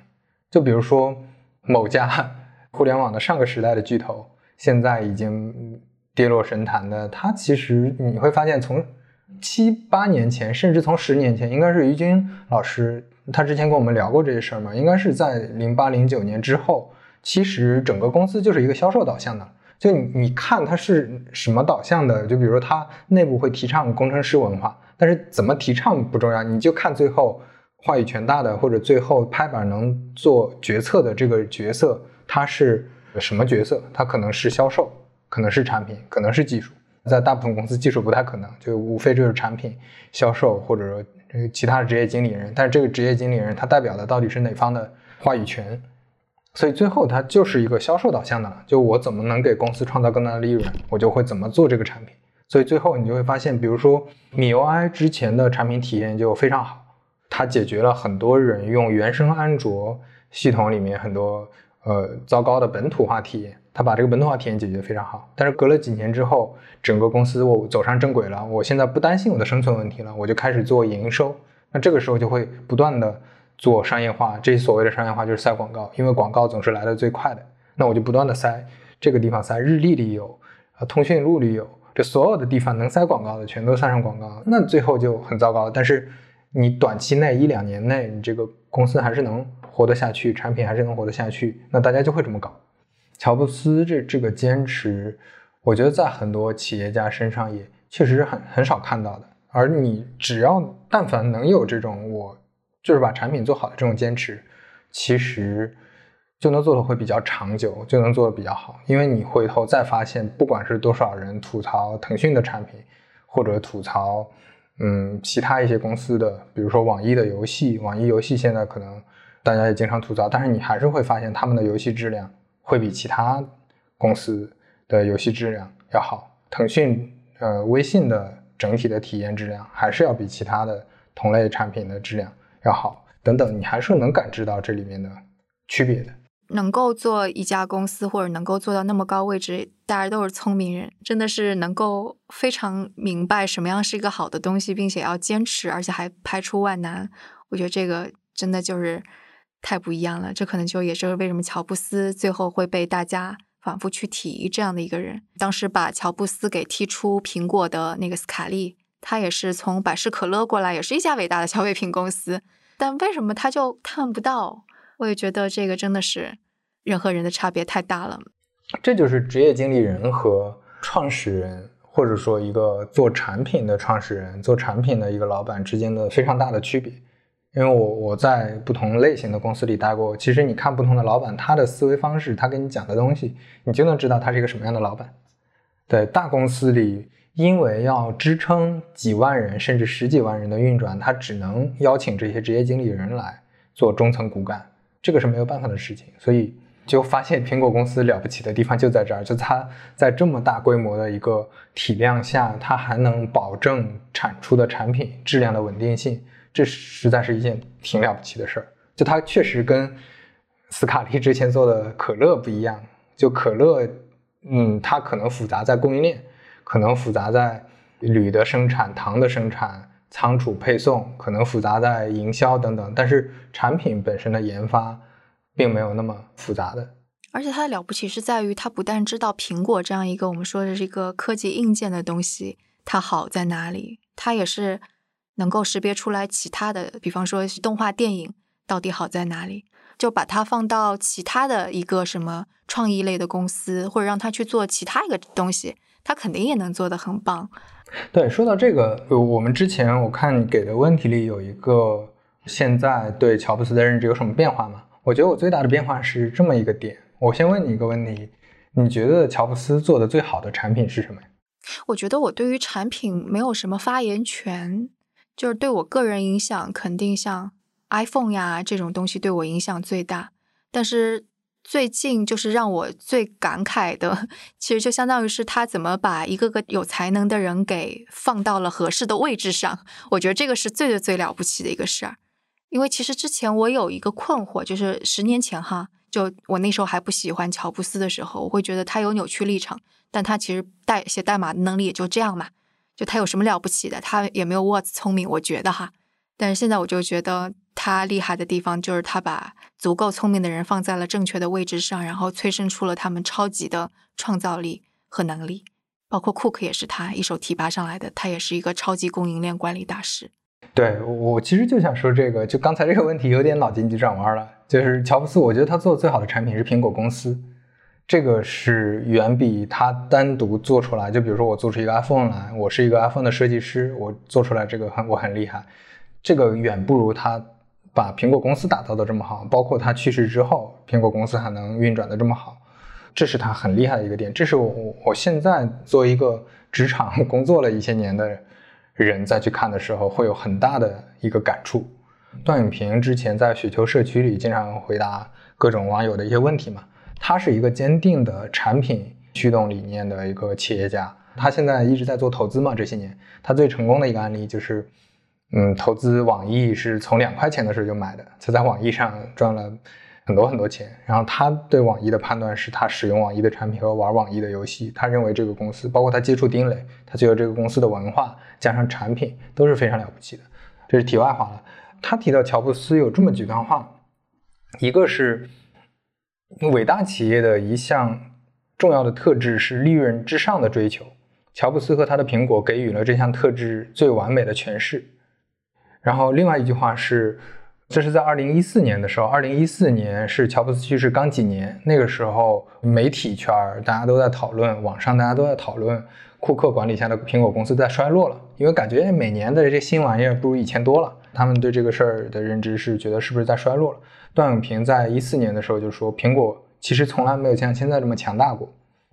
就比如说某家。互联网的上个时代的巨头，现在已经跌落神坛的，他其实你会发现，从七八年前，甚至从十年前，应该是于军老师，他之前跟我们聊过这些事儿嘛，应该是在零八零九年之后，其实整个公司就是一个销售导向的。就你你看它是什么导向的，就比如说它内部会提倡工程师文化，但是怎么提倡不重要，你就看最后话语权大的或者最后拍板能做决策的这个角色。他是什么角色？他可能是销售，可能是产品，可能是技术。在大部分公司，技术不太可能，就无非就是产品、销售，或者说其他的职业经理人。但是这个职业经理人，他代表的到底是哪方的话语权？所以最后他就是一个销售导向的了。就我怎么能给公司创造更大的利润，我就会怎么做这个产品。所以最后你就会发现，比如说米 UI 之前的产品体验就非常好，它解决了很多人用原生安卓系统里面很多。呃，糟糕的本土化体验，他把这个本土化体验解决非常好。但是隔了几年之后，整个公司我走上正轨了，我现在不担心我的生存问题了，我就开始做营收。那这个时候就会不断的做商业化，这所谓的商业化就是塞广告，因为广告总是来的最快的。那我就不断的塞，这个地方塞，日历里有，啊，通讯录里有，这所有的地方能塞广告的全都塞上广告，那最后就很糟糕。但是你短期内一两年内，你这个公司还是能。活得下去，产品还是能活得下去，那大家就会这么搞。乔布斯这这个坚持，我觉得在很多企业家身上也确实是很很少看到的。而你只要但凡能有这种我就是把产品做好的这种坚持，其实就能做的会比较长久，就能做的比较好。因为你回头再发现，不管是多少人吐槽腾讯的产品，或者吐槽嗯其他一些公司的，比如说网易的游戏，网易游戏现在可能。大家也经常吐槽，但是你还是会发现他们的游戏质量会比其他公司的游戏质量要好。腾讯、呃，微信的整体的体验质量还是要比其他的同类产品的质量要好。等等，你还是能感知到这里面的区别的。能够做一家公司，或者能够做到那么高位置，大家都是聪明人，真的是能够非常明白什么样是一个好的东西，并且要坚持，而且还排除万难。我觉得这个真的就是太不一样了。这可能就也是为什么乔布斯最后会被大家反复去提这样的一个人。当时把乔布斯给踢出苹果的那个斯卡利，他也是从百事可乐过来，也是一家伟大的消费品公司。但为什么他就看不到？我也觉得这个真的是人和人的差别太大了。这就是职业经理人和创始人，或者说一个做产品的创始人、做产品的一个老板之间的非常大的区别。因为我我在不同类型的公司里待过，其实你看不同的老板，他的思维方式，他跟你讲的东西，你就能知道他是一个什么样的老板。对大公司里。因为要支撑几万人甚至十几万人的运转，他只能邀请这些职业经理人来做中层骨干，这个是没有办法的事情。所以就发现苹果公司了不起的地方就在这儿，就它在这么大规模的一个体量下，它还能保证产出的产品质量的稳定性，这实在是一件挺了不起的事儿。就它确实跟斯卡利之前做的可乐不一样，就可乐，嗯，它可能复杂在供应链。可能复杂在铝的生产、糖的生产、仓储配送，可能复杂在营销等等。但是产品本身的研发并没有那么复杂的。而且它的了不起是在于，它不但知道苹果这样一个我们说的这个科技硬件的东西它好在哪里，它也是能够识别出来其他的，比方说动画电影到底好在哪里，就把它放到其他的一个什么创意类的公司，或者让他去做其他一个东西。他肯定也能做得很棒。对，说到这个，我们之前我看你给的问题里有一个，现在对乔布斯的认知有什么变化吗？我觉得我最大的变化是这么一个点。我先问你一个问题，你觉得乔布斯做的最好的产品是什么呀？我觉得我对于产品没有什么发言权，就是对我个人影响，肯定像 iPhone 呀这种东西对我影响最大，但是。最近就是让我最感慨的，其实就相当于是他怎么把一个个有才能的人给放到了合适的位置上。我觉得这个是最最最了不起的一个事儿。因为其实之前我有一个困惑，就是十年前哈，就我那时候还不喜欢乔布斯的时候，我会觉得他有扭曲立场，但他其实代写代码的能力也就这样嘛，就他有什么了不起的？他也没有沃兹聪明，我觉得哈。但是现在我就觉得。他厉害的地方就是他把足够聪明的人放在了正确的位置上，然后催生出了他们超级的创造力和能力。包括库克也是他一手提拔上来的，他也是一个超级供应链管理大师。对我其实就想说这个，就刚才这个问题有点脑筋急转弯了。就是乔布斯，我觉得他做的最好的产品是苹果公司，这个是远比他单独做出来。就比如说我做出一个 iPhone 来，我是一个 iPhone 的设计师，我做出来这个很我很厉害，这个远不如他。把苹果公司打造的这么好，包括他去世之后，苹果公司还能运转的这么好，这是他很厉害的一个点。这是我我现在作为一个职场工作了一些年的人再去看的时候，会有很大的一个感触。段永平之前在雪球社区里经常回答各种网友的一些问题嘛，他是一个坚定的产品驱动理念的一个企业家，他现在一直在做投资嘛，这些年他最成功的一个案例就是。嗯，投资网易是从两块钱的时候就买的，他在网易上赚了很多很多钱。然后他对网易的判断是他使用网易的产品和玩网易的游戏，他认为这个公司，包括他接触丁磊，他觉得这个公司的文化加上产品都是非常了不起的。这是题外话了。他提到乔布斯有这么几段话，一个是伟大企业的一项重要的特质是利润至上的追求，乔布斯和他的苹果给予了这项特质最完美的诠释。然后另外一句话是，这是在二零一四年的时候，二零一四年是乔布斯去世刚几年，那个时候媒体圈大家都在讨论，网上大家都在讨论，库克管理下的苹果公司在衰落了，因为感觉每年的这些新玩意儿不如以前多了，他们对这个事儿的认知是觉得是不是在衰落了。段永平在一四年的时候就说，苹果其实从来没有像现在这么强大过，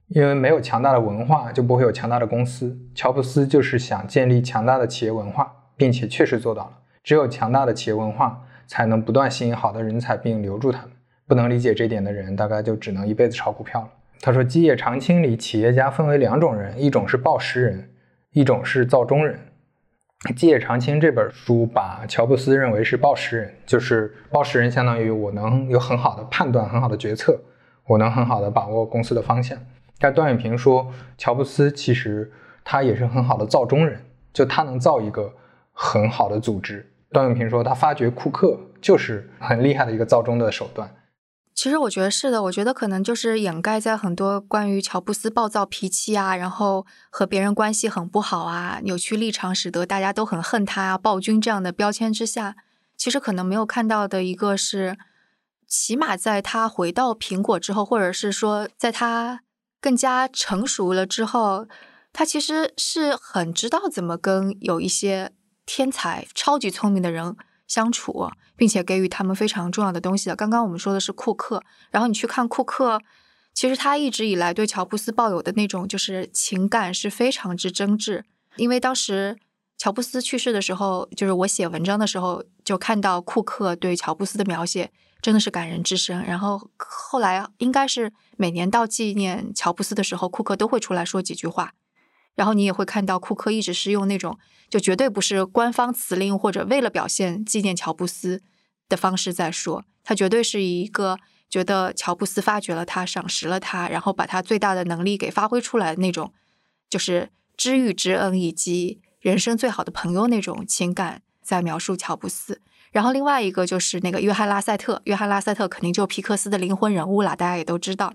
因为没有强大的文化就不会有强大的公司，乔布斯就是想建立强大的企业文化，并且确实做到了。只有强大的企业文化，才能不断吸引好的人才并留住他们。不能理解这点的人，大概就只能一辈子炒股票了。他说，基业长青里，企业家分为两种人，一种是报时人，一种是造中人。《基业长青》这本书把乔布斯认为是报时人，就是报时人，相当于我能有很好的判断、很好的决策，我能很好的把握公司的方向。但段永平说，乔布斯其实他也是很好的造中人，就他能造一个很好的组织。段永平说，他发掘库克就是很厉害的一个造中的手段。其实我觉得是的，我觉得可能就是掩盖在很多关于乔布斯暴躁脾气啊，然后和别人关系很不好啊，扭曲立场，使得大家都很恨他啊，暴君这样的标签之下，其实可能没有看到的一个是，起码在他回到苹果之后，或者是说在他更加成熟了之后，他其实是很知道怎么跟有一些天才、超级聪明的人。相处，并且给予他们非常重要的东西的。刚刚我们说的是库克，然后你去看库克，其实他一直以来对乔布斯抱有的那种就是情感是非常之真挚。因为当时乔布斯去世的时候，就是我写文章的时候就看到库克对乔布斯的描写真的是感人至深。然后后来应该是每年到纪念乔布斯的时候，库克都会出来说几句话。然后你也会看到库克一直是用那种就绝对不是官方辞令或者为了表现纪念乔布斯的方式在说，他绝对是一个觉得乔布斯发掘了他、赏识了他，然后把他最大的能力给发挥出来的那种，就是知遇之恩以及人生最好的朋友那种情感在描述乔布斯。然后另外一个就是那个约翰拉塞特，约翰拉塞特肯定就皮克斯的灵魂人物了，大家也都知道。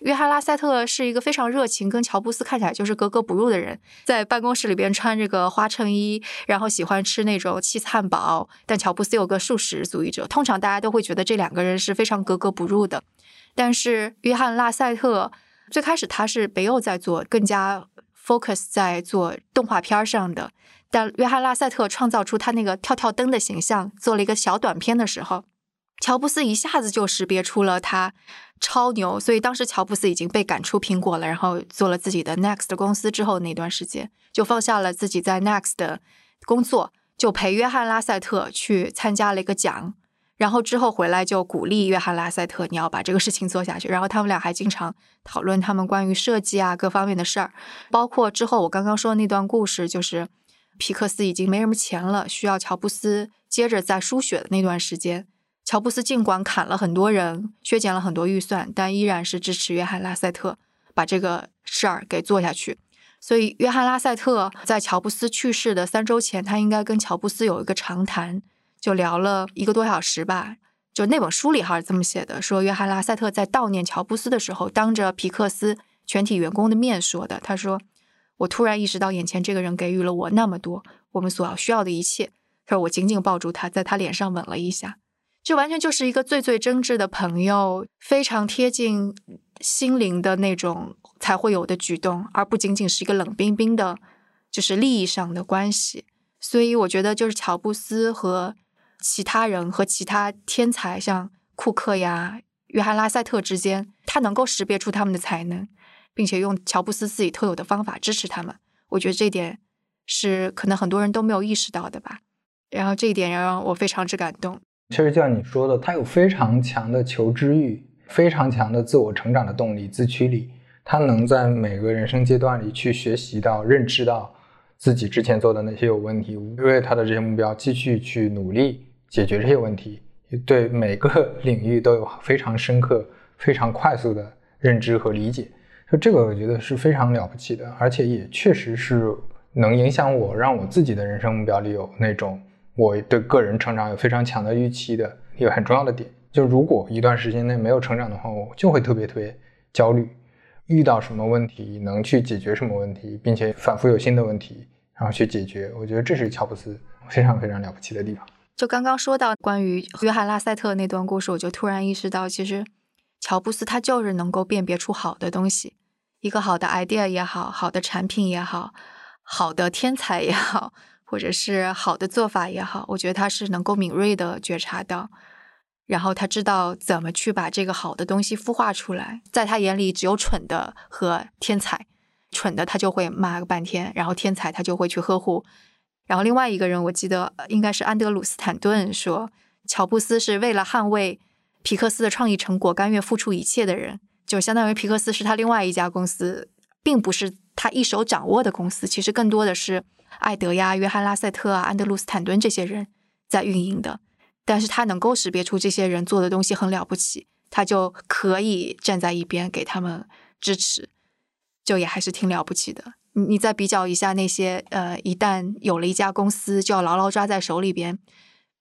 约翰拉塞特是一个非常热情，跟乔布斯看起来就是格格不入的人，在办公室里边穿这个花衬衣，然后喜欢吃那种 cheese 汉堡。但乔布斯有个素食主义者，通常大家都会觉得这两个人是非常格格不入的。但是约翰拉塞特最开始他是北欧在做，更加 focus 在做动画片上的。但约翰·拉塞特创造出他那个跳跳灯的形象，做了一个小短片的时候，乔布斯一下子就识别出了他超牛。所以当时乔布斯已经被赶出苹果了，然后做了自己的 Next 公司之后，那段时间就放下了自己在 Next 的工作，就陪约翰·拉塞特去参加了一个奖。然后之后回来就鼓励约翰·拉塞特，你要把这个事情做下去。然后他们俩还经常讨论他们关于设计啊各方面的事儿，包括之后我刚刚说的那段故事，就是。皮克斯已经没什么钱了，需要乔布斯接着再输血的那段时间，乔布斯尽管砍了很多人，削减了很多预算，但依然是支持约翰·拉塞特把这个事儿给做下去。所以，约翰·拉塞特在乔布斯去世的三周前，他应该跟乔布斯有一个长谈，就聊了一个多小时吧。就那本书里哈是这么写的：说约翰·拉塞特在悼念乔布斯的时候，当着皮克斯全体员工的面说的。他说。我突然意识到，眼前这个人给予了我那么多我们所要需要的一切。他说：“我紧紧抱住他，在他脸上吻了一下，这完全就是一个最最真挚的朋友，非常贴近心灵的那种才会有的举动，而不仅仅是一个冷冰冰的，就是利益上的关系。所以，我觉得就是乔布斯和其他人和其他天才，像库克呀、约翰拉塞特之间，他能够识别出他们的才能。”并且用乔布斯自己特有的方法支持他们，我觉得这一点是可能很多人都没有意识到的吧。然后这一点让我非常之感动。其实就像你说的，他有非常强的求知欲，非常强的自我成长的动力、自驱力。他能在每个人生阶段里去学习到、认知到自己之前做的那些有问题，为他的这些目标继续去努力解决这些问题。对每个 领域都有非常深刻、非常快速的认知和理解。就这个，我觉得是非常了不起的，而且也确实是能影响我，让我自己的人生目标里有那种我对个人成长有非常强的预期的一个很重要的点。就如果一段时间内没有成长的话，我就会特别特别焦虑。遇到什么问题能去解决什么问题，并且反复有新的问题，然后去解决。我觉得这是乔布斯非常非常了不起的地方。就刚刚说到关于约翰拉塞特那段故事，我就突然意识到，其实。乔布斯他就是能够辨别出好的东西，一个好的 idea 也好，好的产品也好，好的天才也好，或者是好的做法也好，我觉得他是能够敏锐的觉察到，然后他知道怎么去把这个好的东西孵化出来。在他眼里，只有蠢的和天才，蠢的他就会骂个半天，然后天才他就会去呵护。然后另外一个人，我记得应该是安德鲁斯坦顿说。乔布斯是为了捍卫皮克斯的创意成果，甘愿付出一切的人，就相当于皮克斯是他另外一家公司，并不是他一手掌握的公司。其实更多的是艾德呀、约翰拉塞特啊、安德鲁斯坦顿这些人在运营的。但是他能够识别出这些人做的东西很了不起，他就可以站在一边给他们支持，就也还是挺了不起的。你你再比较一下那些呃，一旦有了一家公司就要牢牢抓在手里边，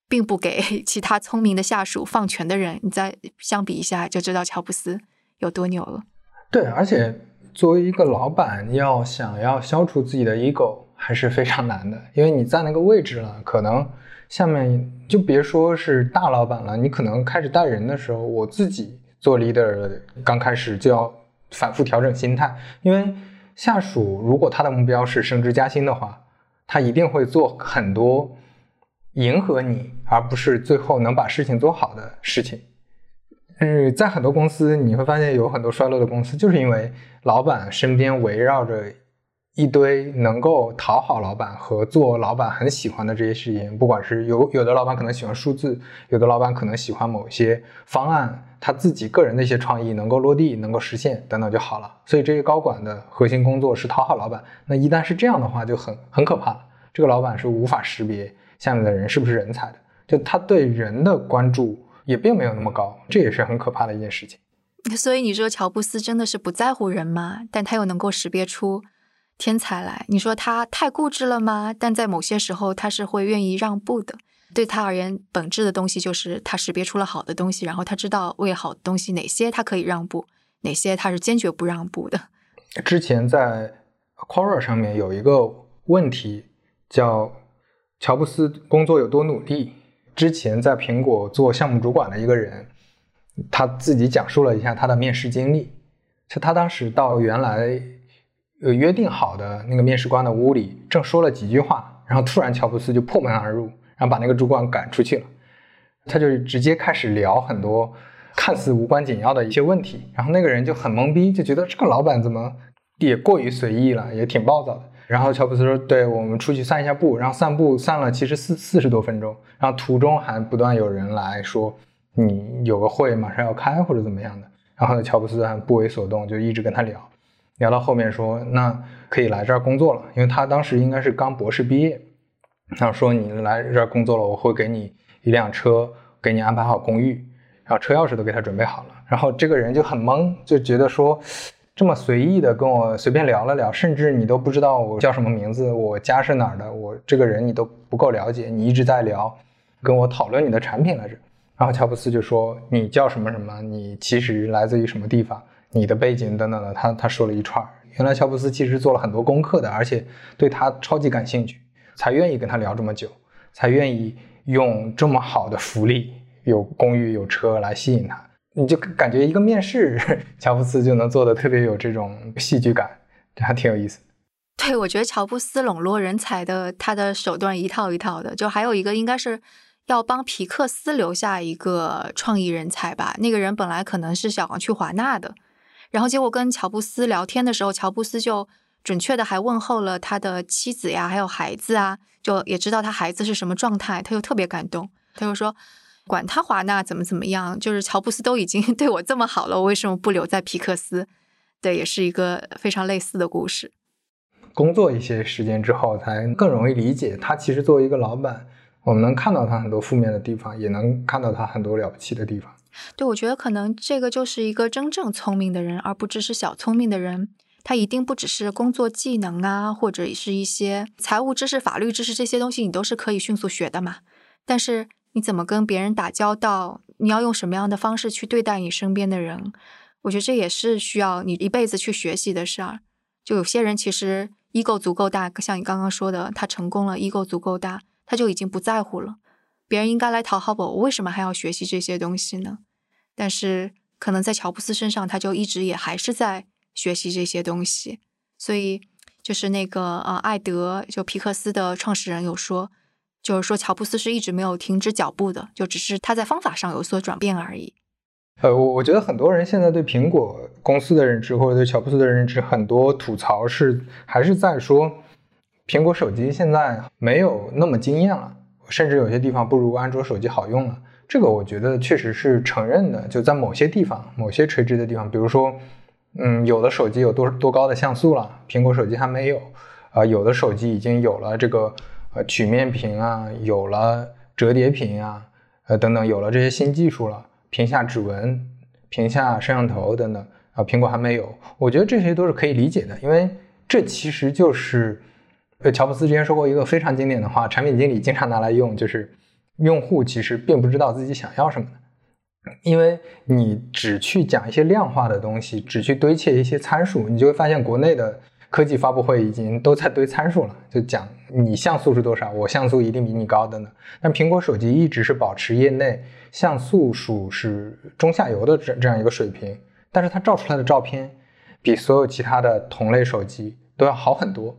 并不给 其他聪明的下属放权的人，你再相比一下就知道乔布斯有多牛了。对，而且作为一个老板，要想要消除自己的 ego 还是非常难的，因为你在那个位置了，可能。下面就别说是大老板了，你可能开始带人的时候，我自己做 leader 刚开始就要反复调整心态，因为下属如果他的目标是升职加薪的话，他一定会做很多迎合你，而不是最后能把事情做好的事情。嗯，在很多公司你会发现有很多衰落的公司，就是因为老板身边围绕着。一堆能够讨好老板和做老板很喜欢的这些事情，不管是有有的老板可能喜欢数字，有的老板可能喜欢某些方案，他自己个人的一些创意能够落地、能够实现等等就好了。所以这些高管的核心工作是讨好老板。那一旦是这样的话，就很很可怕了。这个老板是无法识别下面的人是不是人才的，就他对人的关注也并没有那么高，这也是很可怕的一件事情。所以你说乔布斯真的是不在乎人吗？但他又能够识别出。天才来，你说他太固执了吗？但在某些时候，他是会愿意让步的。对他而言，本质的东西就是他识别出了好的东西，然后他知道为好的东西哪些他可以让步，哪些他是坚决不让步的。之前在 Quora 上面有一个问题叫乔布斯工作有多努力。之前在苹果做项目主管的一个人，他自己讲述了一下他的面试经历，就他当时到原来。呃，约定好的那个面试官的屋里，正说了几句话，然后突然乔布斯就破门而入，然后把那个主管赶出去了。他就直接开始聊很多看似无关紧要的一些问题，然后那个人就很懵逼，就觉得这个老板怎么也过于随意了，也挺暴躁的。然后乔布斯说：“对我们出去散一下步。”然后散步散了其实四四十多分钟，然后途中还不断有人来说：“你有个会马上要开或者怎么样的。”然后呢，乔布斯还不为所动，就一直跟他聊。聊到后面说，那可以来这儿工作了，因为他当时应该是刚博士毕业。然后说你来这儿工作了，我会给你一辆车，给你安排好公寓，然后车钥匙都给他准备好了。然后这个人就很懵，就觉得说这么随意的跟我随便聊了聊，甚至你都不知道我叫什么名字，我家是哪儿的，我这个人你都不够了解，你一直在聊，跟我讨论你的产品来着。然后乔布斯就说你叫什么什么，你其实来自于什么地方。你的背景等等的，他他说了一串。原来乔布斯其实做了很多功课的，而且对他超级感兴趣，才愿意跟他聊这么久，才愿意用这么好的福利，有公寓有车来吸引他。你就感觉一个面试，乔布斯就能做的特别有这种戏剧感，这还挺有意思。对，我觉得乔布斯笼络人才的他的手段一套一套的。就还有一个应该是要帮皮克斯留下一个创意人才吧。那个人本来可能是想要去华纳的。然后结果跟乔布斯聊天的时候，乔布斯就准确的还问候了他的妻子呀，还有孩子啊，就也知道他孩子是什么状态，他又特别感动，他就说，管他华纳怎么怎么样，就是乔布斯都已经 对我这么好了，我为什么不留在皮克斯？对，也是一个非常类似的故事。工作一些时间之后，才更容易理解他其实作为一个老板，我们能看到他很多负面的地方，也能看到他很多了不起的地方。对，我觉得可能这个就是一个真正聪明的人，而不只是小聪明的人。他一定不只是工作技能啊，或者是一些财务知识、法律知识这些东西，你都是可以迅速学的嘛。但是你怎么跟别人打交道，你要用什么样的方式去对待你身边的人，我觉得这也是需要你一辈子去学习的事儿。就有些人其实 ego 足够大，像你刚刚说的，他成功了，ego 足够大，他就已经不在乎了。别人应该来讨好我，我为什么还要学习这些东西呢？但是可能在乔布斯身上，他就一直也还是在学习这些东西。所以就是那个呃，艾德就皮克斯的创始人有说，就是说乔布斯是一直没有停止脚步的，就只是他在方法上有所转变而已。呃，我我觉得很多人现在对苹果公司的认知或者对乔布斯的认知，很多吐槽是还是在说苹果手机现在没有那么惊艳了。甚至有些地方不如安卓手机好用了，这个我觉得确实是承认的，就在某些地方、某些垂直的地方，比如说，嗯，有的手机有多多高的像素了，苹果手机还没有，啊，有的手机已经有了这个呃曲面屏啊，有了折叠屏啊，呃等等，有了这些新技术了，屏下指纹、屏下摄像头等等，啊，苹果还没有，我觉得这些都是可以理解的，因为这其实就是，呃，乔布斯之前说过一个非常经典的话，产品经理经常拿来用，就是。用户其实并不知道自己想要什么的，因为你只去讲一些量化的东西，只去堆砌一些参数，你就会发现国内的科技发布会已经都在堆参数了，就讲你像素是多少，我像素一定比你高的呢。但苹果手机一直是保持业内像素数是中下游的这这样一个水平，但是它照出来的照片比所有其他的同类手机都要好很多。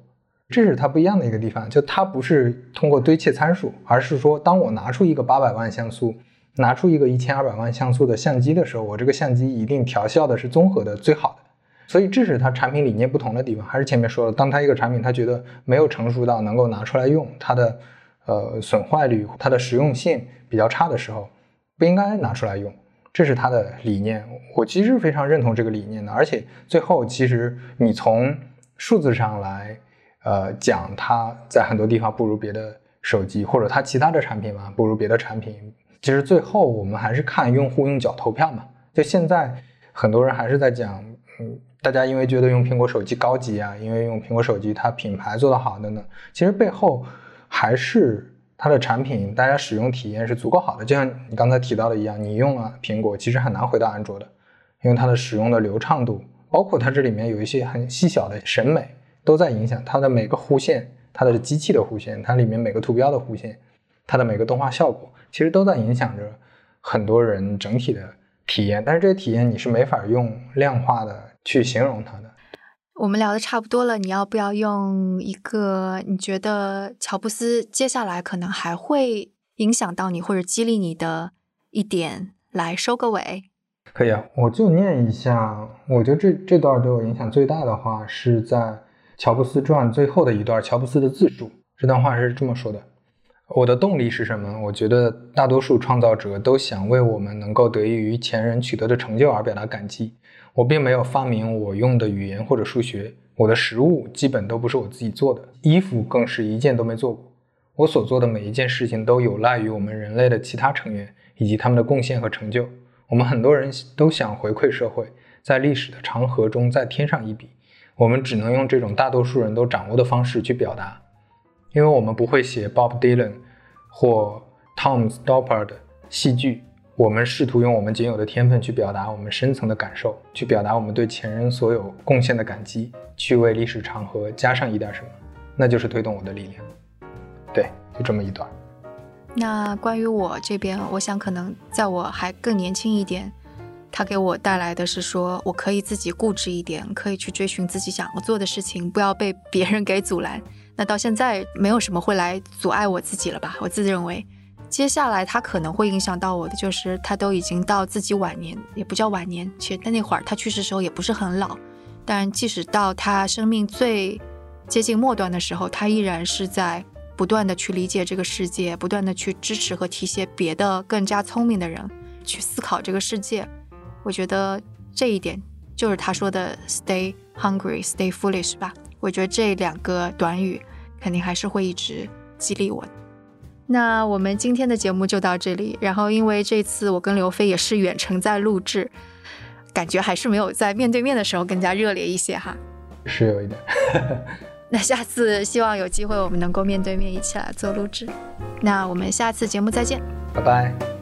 这是它不一样的一个地方，就它不是通过堆砌参数，而是说，当我拿出一个八百万像素，拿出一个一千二百万像素的相机的时候，我这个相机一定调校的是综合的最好的。所以这是它产品理念不同的地方。还是前面说的，当它一个产品它觉得没有成熟到能够拿出来用，它的呃损坏率、它的实用性比较差的时候，不应该拿出来用。这是它的理念，我其实非常认同这个理念的。而且最后，其实你从数字上来。呃，讲它在很多地方不如别的手机，或者它其他的产品嘛不如别的产品。其实最后我们还是看用户用脚投票嘛。就现在很多人还是在讲，嗯，大家因为觉得用苹果手机高级啊，因为用苹果手机它品牌做得好等等，其实背后还是它的产品，大家使用体验是足够好的。就像你刚才提到的一样，你用了苹果，其实很难回到安卓的，因为它的使用的流畅度，包括它这里面有一些很细小的审美。都在影响它的每个弧线，它的机器的弧线，它里面每个图标的弧线，它的每个动画效果，其实都在影响着很多人整体的体验。但是这些体验你是没法用量化的去形容它的。我们聊的差不多了，你要不要用一个你觉得乔布斯接下来可能还会影响到你或者激励你的一点来收个尾？可以啊，我就念一下。我觉得这这段对我影响最大的话是在。乔布斯传最后的一段，乔布斯的自述，这段话是这么说的：“我的动力是什么？我觉得大多数创造者都想为我们能够得益于前人取得的成就而表达感激。我并没有发明我用的语言或者数学，我的食物基本都不是我自己做的，衣服更是一件都没做过。我所做的每一件事情都有赖于我们人类的其他成员以及他们的贡献和成就。我们很多人都想回馈社会，在历史的长河中再添上一笔。”我们只能用这种大多数人都掌握的方式去表达，因为我们不会写 Bob Dylan 或 Tom Stoppard 的戏剧。我们试图用我们仅有的天分去表达我们深层的感受，去表达我们对前人所有贡献的感激，去为历史长河加上一点什么，那就是推动我的力量。对，就这么一段。那关于我这边，我想可能在我还更年轻一点。他给我带来的是说，我可以自己固执一点，可以去追寻自己想要做的事情，不要被别人给阻拦。那到现在没有什么会来阻碍我自己了吧？我自认为，接下来他可能会影响到我的，就是他都已经到自己晚年，也不叫晚年，其实他那会儿他去世时候也不是很老。但即使到他生命最接近末端的时候，他依然是在不断的去理解这个世界，不断的去支持和提携别的更加聪明的人去思考这个世界。我觉得这一点就是他说的 “stay hungry, stay foolish” 吧。我觉得这两个短语肯定还是会一直激励我。那我们今天的节目就到这里。然后，因为这次我跟刘飞也是远程在录制，感觉还是没有在面对面的时候更加热烈一些哈。是有一点。那下次希望有机会我们能够面对面一起来做录制。那我们下次节目再见，拜拜。